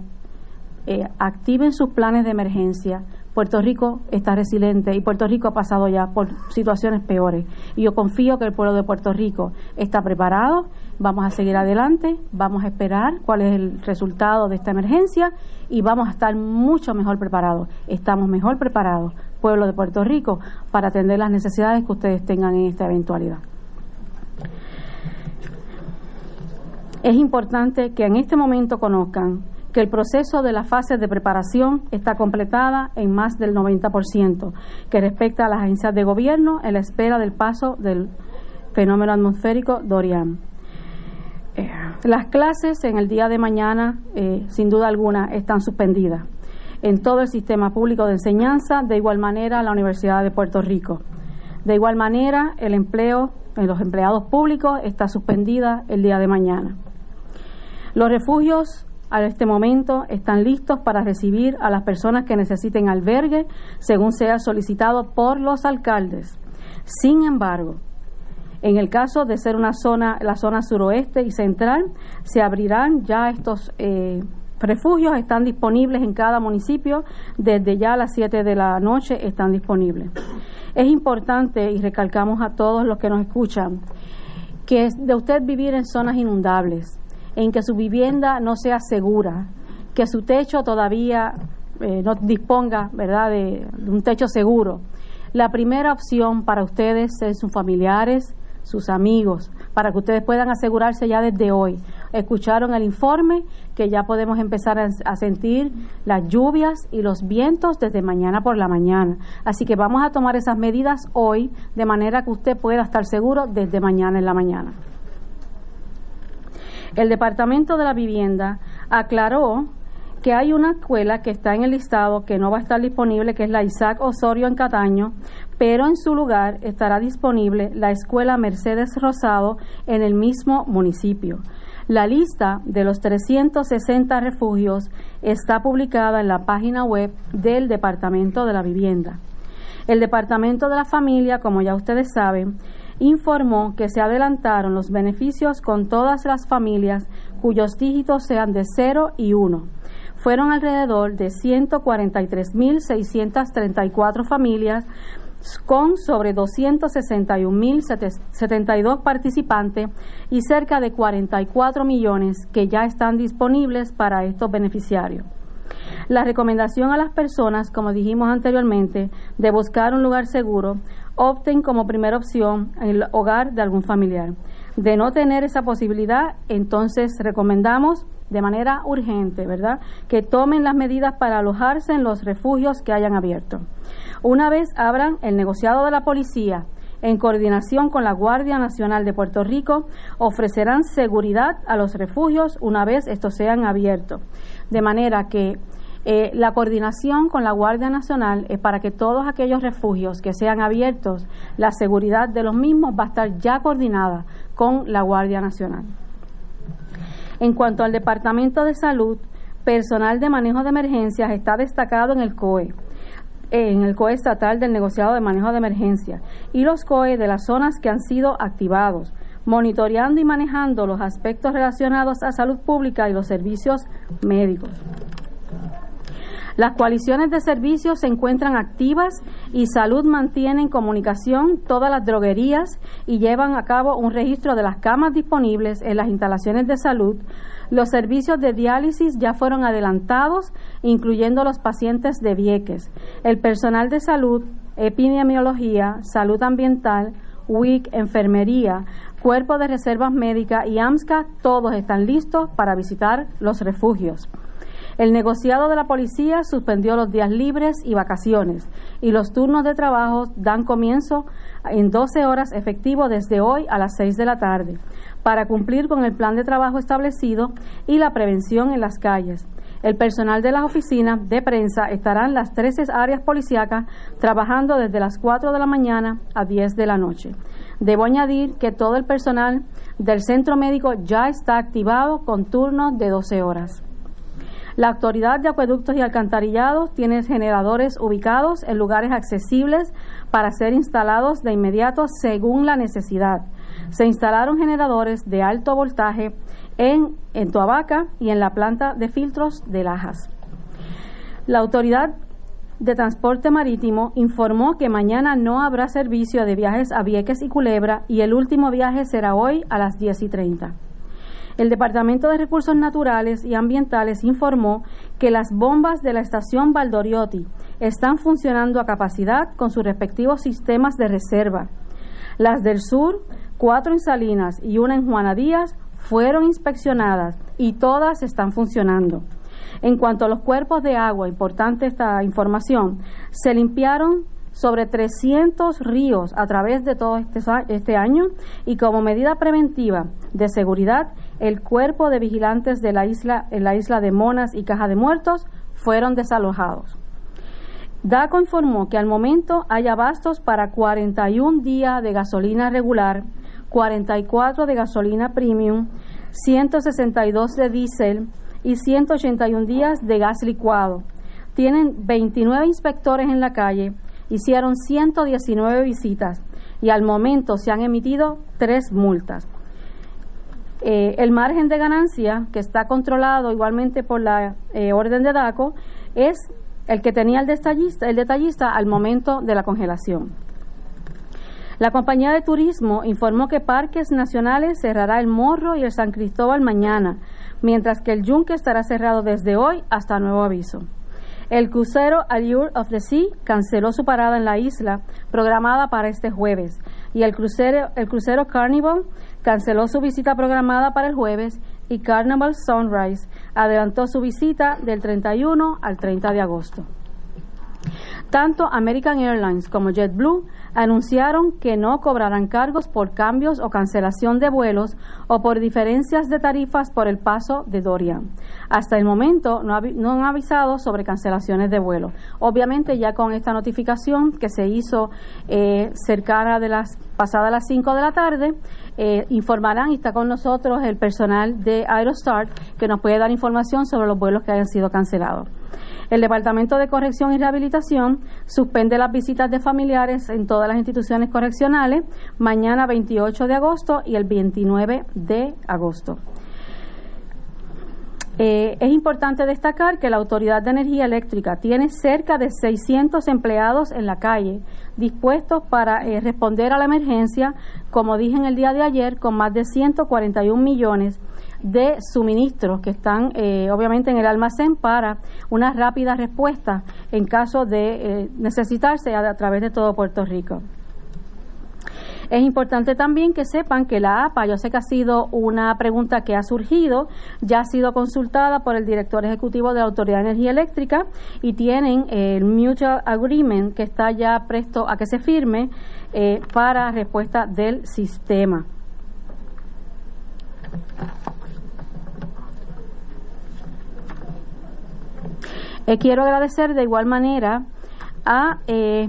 eh, activen sus planes de emergencia. Puerto Rico está resiliente y Puerto Rico ha pasado ya por situaciones peores. Y yo confío que el pueblo de Puerto Rico está preparado, vamos a seguir adelante, vamos a esperar cuál es el resultado de esta emergencia y vamos a estar mucho mejor preparados. Estamos mejor preparados, pueblo de Puerto Rico, para atender las necesidades que ustedes tengan en esta eventualidad. Es importante que en este momento conozcan que el proceso de la fase de preparación está completada en más del 90%, que respecta a las agencias de gobierno en la espera del paso del fenómeno atmosférico Dorian. Eh, las clases en el día de mañana, eh, sin duda alguna, están suspendidas en todo el sistema público de enseñanza, de igual manera la Universidad de Puerto Rico. De igual manera, el empleo en los empleados públicos está suspendida el día de mañana. Los refugios a este momento están listos para recibir a las personas que necesiten albergue según sea solicitado por los alcaldes. Sin embargo, en el caso de ser una zona, la zona suroeste y central, se abrirán ya estos eh, refugios, están disponibles en cada municipio, desde ya a las 7 de la noche están disponibles. Es importante, y recalcamos a todos los que nos escuchan, que es de usted vivir en zonas inundables, en que su vivienda no sea segura, que su techo todavía eh, no disponga ¿verdad? De, de un techo seguro. La primera opción para ustedes es sus familiares, sus amigos, para que ustedes puedan asegurarse ya desde hoy. Escucharon el informe que ya podemos empezar a, sentir las lluvias y los vientos desde mañana por la mañana. Así que vamos a tomar esas medidas hoy de manera que usted pueda estar seguro desde mañana en la mañana. El Departamento de la Vivienda aclaró que hay una escuela que está en el listado que no va a estar disponible, que es la Isaac Osorio en Cataño, pero en su lugar estará disponible la escuela Mercedes Rosado en el mismo municipio. La lista de los 360 refugios está publicada en la página web del Departamento de la Vivienda. El Departamento de la Familia, como ya ustedes saben, informó que se adelantaron los beneficios con todas las familias cuyos dígitos sean de 0 y 1 fueron alrededor de 143.634 familias con sobre 261.072 participantes y cerca de 44 millones que ya están disponibles para estos beneficiarios. La recomendación a las personas, como dijimos anteriormente, de buscar un lugar seguro, opten como primera opción el hogar de algún familiar. De no tener esa posibilidad, entonces recomendamos de manera urgente, ¿verdad?, que tomen las medidas para alojarse en los refugios que hayan abierto. Una vez abran el negociado de la policía, en coordinación con la Guardia Nacional de Puerto Rico, ofrecerán seguridad a los refugios una vez estos sean abiertos. De manera que eh, la coordinación con la Guardia Nacional es para que todos aquellos refugios que sean abiertos, la seguridad de los mismos va a estar ya coordinada con la Guardia Nacional. En cuanto al Departamento de Salud, personal de manejo de emergencias está destacado en el COE, en el COE estatal del negociado de manejo de emergencia y los COE de las zonas que han sido activados, monitoreando y manejando los aspectos relacionados a salud pública y los servicios médicos. Las coaliciones de servicios se encuentran activas y Salud mantiene en comunicación todas las droguerías y llevan a cabo un registro de las camas disponibles en las instalaciones de salud. Los servicios de diálisis ya fueron adelantados, incluyendo los pacientes de Vieques. El personal de salud, epidemiología, salud ambiental, WIC, enfermería, cuerpo de reservas médicas y AMSCA, todos están listos para visitar los refugios. El negociado de la policía suspendió los días libres y vacaciones y los turnos de trabajo dan comienzo en 12 horas efectivo desde hoy a las 6 de la tarde para cumplir con el plan de trabajo establecido y la prevención en las calles. El personal de las oficinas de prensa estará en las 13 áreas policíacas trabajando desde las 4 de la mañana a 10 de la noche. Debo añadir que todo el personal del centro médico ya está activado con turnos de 12 horas. La Autoridad de Acueductos y Alcantarillados tiene generadores ubicados en lugares accesibles para ser instalados de inmediato según la necesidad. Se instalaron generadores de alto voltaje en, en Tuabaca y en la planta de filtros de Lajas. La Autoridad de Transporte Marítimo informó que mañana no habrá servicio de viajes a Vieques y Culebra y el último viaje será hoy a las 10 y 30. El Departamento de Recursos Naturales y Ambientales informó que las bombas de la estación Valdoriotti están funcionando a capacidad con sus respectivos sistemas de reserva. Las del sur, cuatro en Salinas y una en Juana Díaz, fueron inspeccionadas y todas están funcionando. En cuanto a los cuerpos de agua, importante esta información, se limpiaron sobre 300 ríos a través de todo este, este, año y como medida preventiva de seguridad, el cuerpo de vigilantes de la isla, en la isla de Monas y Caja de Muertos fueron desalojados. DACO informó que al momento hay abastos para 41 días de gasolina regular, 44 de gasolina premium, 162 de diésel y 181 días de gas licuado. Tienen 29 inspectores en la calle, hicieron 119 visitas y al momento se han emitido tres multas. Eh, el margen de ganancia, que está controlado igualmente por la eh, orden de DACO, es el que tenía el detallista, el detallista al momento de la congelación. La compañía de turismo informó que Parques Nacionales cerrará el Morro y el San Cristóbal mañana, mientras que el Yunque estará cerrado desde hoy hasta nuevo aviso. El crucero Allure of the Sea canceló su parada en la isla programada para este jueves y el crucero, el crucero Carnival canceló su visita programada para el jueves y Carnival Sunrise adelantó su visita del 31 al 30 de agosto. Tanto American Airlines como JetBlue anunciaron que no cobrarán cargos por cambios o cancelación de vuelos o por diferencias de tarifas por el paso de Dorian. Hasta el momento no, han avisado sobre cancelaciones de vuelo. Obviamente ya con esta notificación que se hizo eh, cercana de las pasadas las 5 de la tarde, eh, informarán y está con nosotros el personal de Aerostar que nos puede dar información sobre los vuelos que hayan sido cancelados. El Departamento de Corrección y Rehabilitación suspende las visitas de familiares en todas las instituciones correccionales mañana 28 de agosto y el 29 de agosto. Eh, es importante destacar que la Autoridad de Energía Eléctrica tiene cerca de 600 empleados en la calle dispuestos para eh, responder a la emergencia, como dije en el día de ayer, con más de 141 millones de suministros que están eh, obviamente en el almacén para una rápida respuesta en caso de eh, necesitarse a, través de todo Puerto Rico. Es importante también que sepan que la APA, yo sé que ha sido una pregunta que ha surgido, ya ha sido consultada por el director ejecutivo de la Autoridad de Energía Eléctrica y tienen el Mutual Agreement que está ya presto a que se firme eh, para respuesta del sistema. Eh, quiero agradecer de igual manera a eh,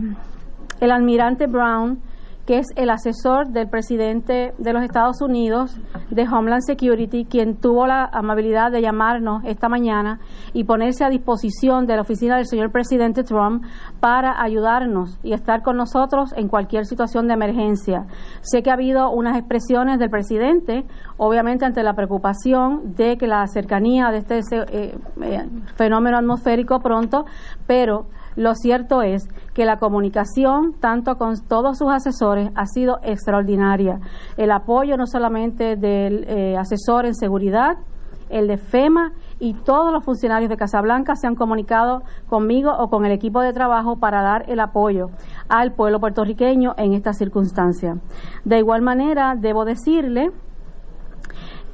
el almirante Brown, que es el asesor del presidente de los Estados Unidos de Homeland Security, quien tuvo la amabilidad de llamarnos esta mañana y ponerse a disposición de la oficina del señor presidente Trump para ayudarnos y estar con nosotros en cualquier situación de emergencia. Sé que ha habido unas expresiones del presidente, obviamente ante la preocupación de que la cercanía de este eh, eh, fenómeno atmosférico pronto, pero lo cierto es que la comunicación, tanto con todos sus asesores, ha sido extraordinaria. El apoyo no solamente del eh, asesor en seguridad, el de FEMA y todos los funcionarios de Casablanca se han comunicado conmigo o con el equipo de trabajo para dar el apoyo al pueblo puertorriqueño en esta circunstancia. De igual manera, debo decirle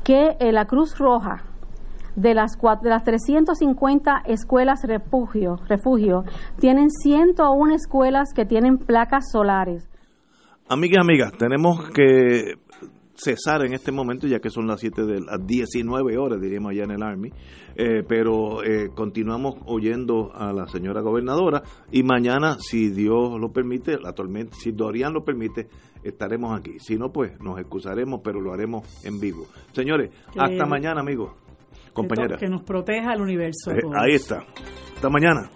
que eh, la Cruz Roja de las, de las 350 escuelas refugio, refugio, tienen 101 escuelas que tienen placas solares. Amigas, amigas, tenemos que cesar en este momento, ya que son las 7 de las 19 horas, diríamos allá en el Army, eh, pero eh, continuamos oyendo a la señora gobernadora y mañana, si Dios lo permite, la tormenta, si Dorian lo permite, estaremos aquí. Si no, pues nos excusaremos, pero lo haremos en vivo. Señores, hasta mañana, amigos compañera. Que nos proteja el universo. Eh, ahí está. Hasta mañana.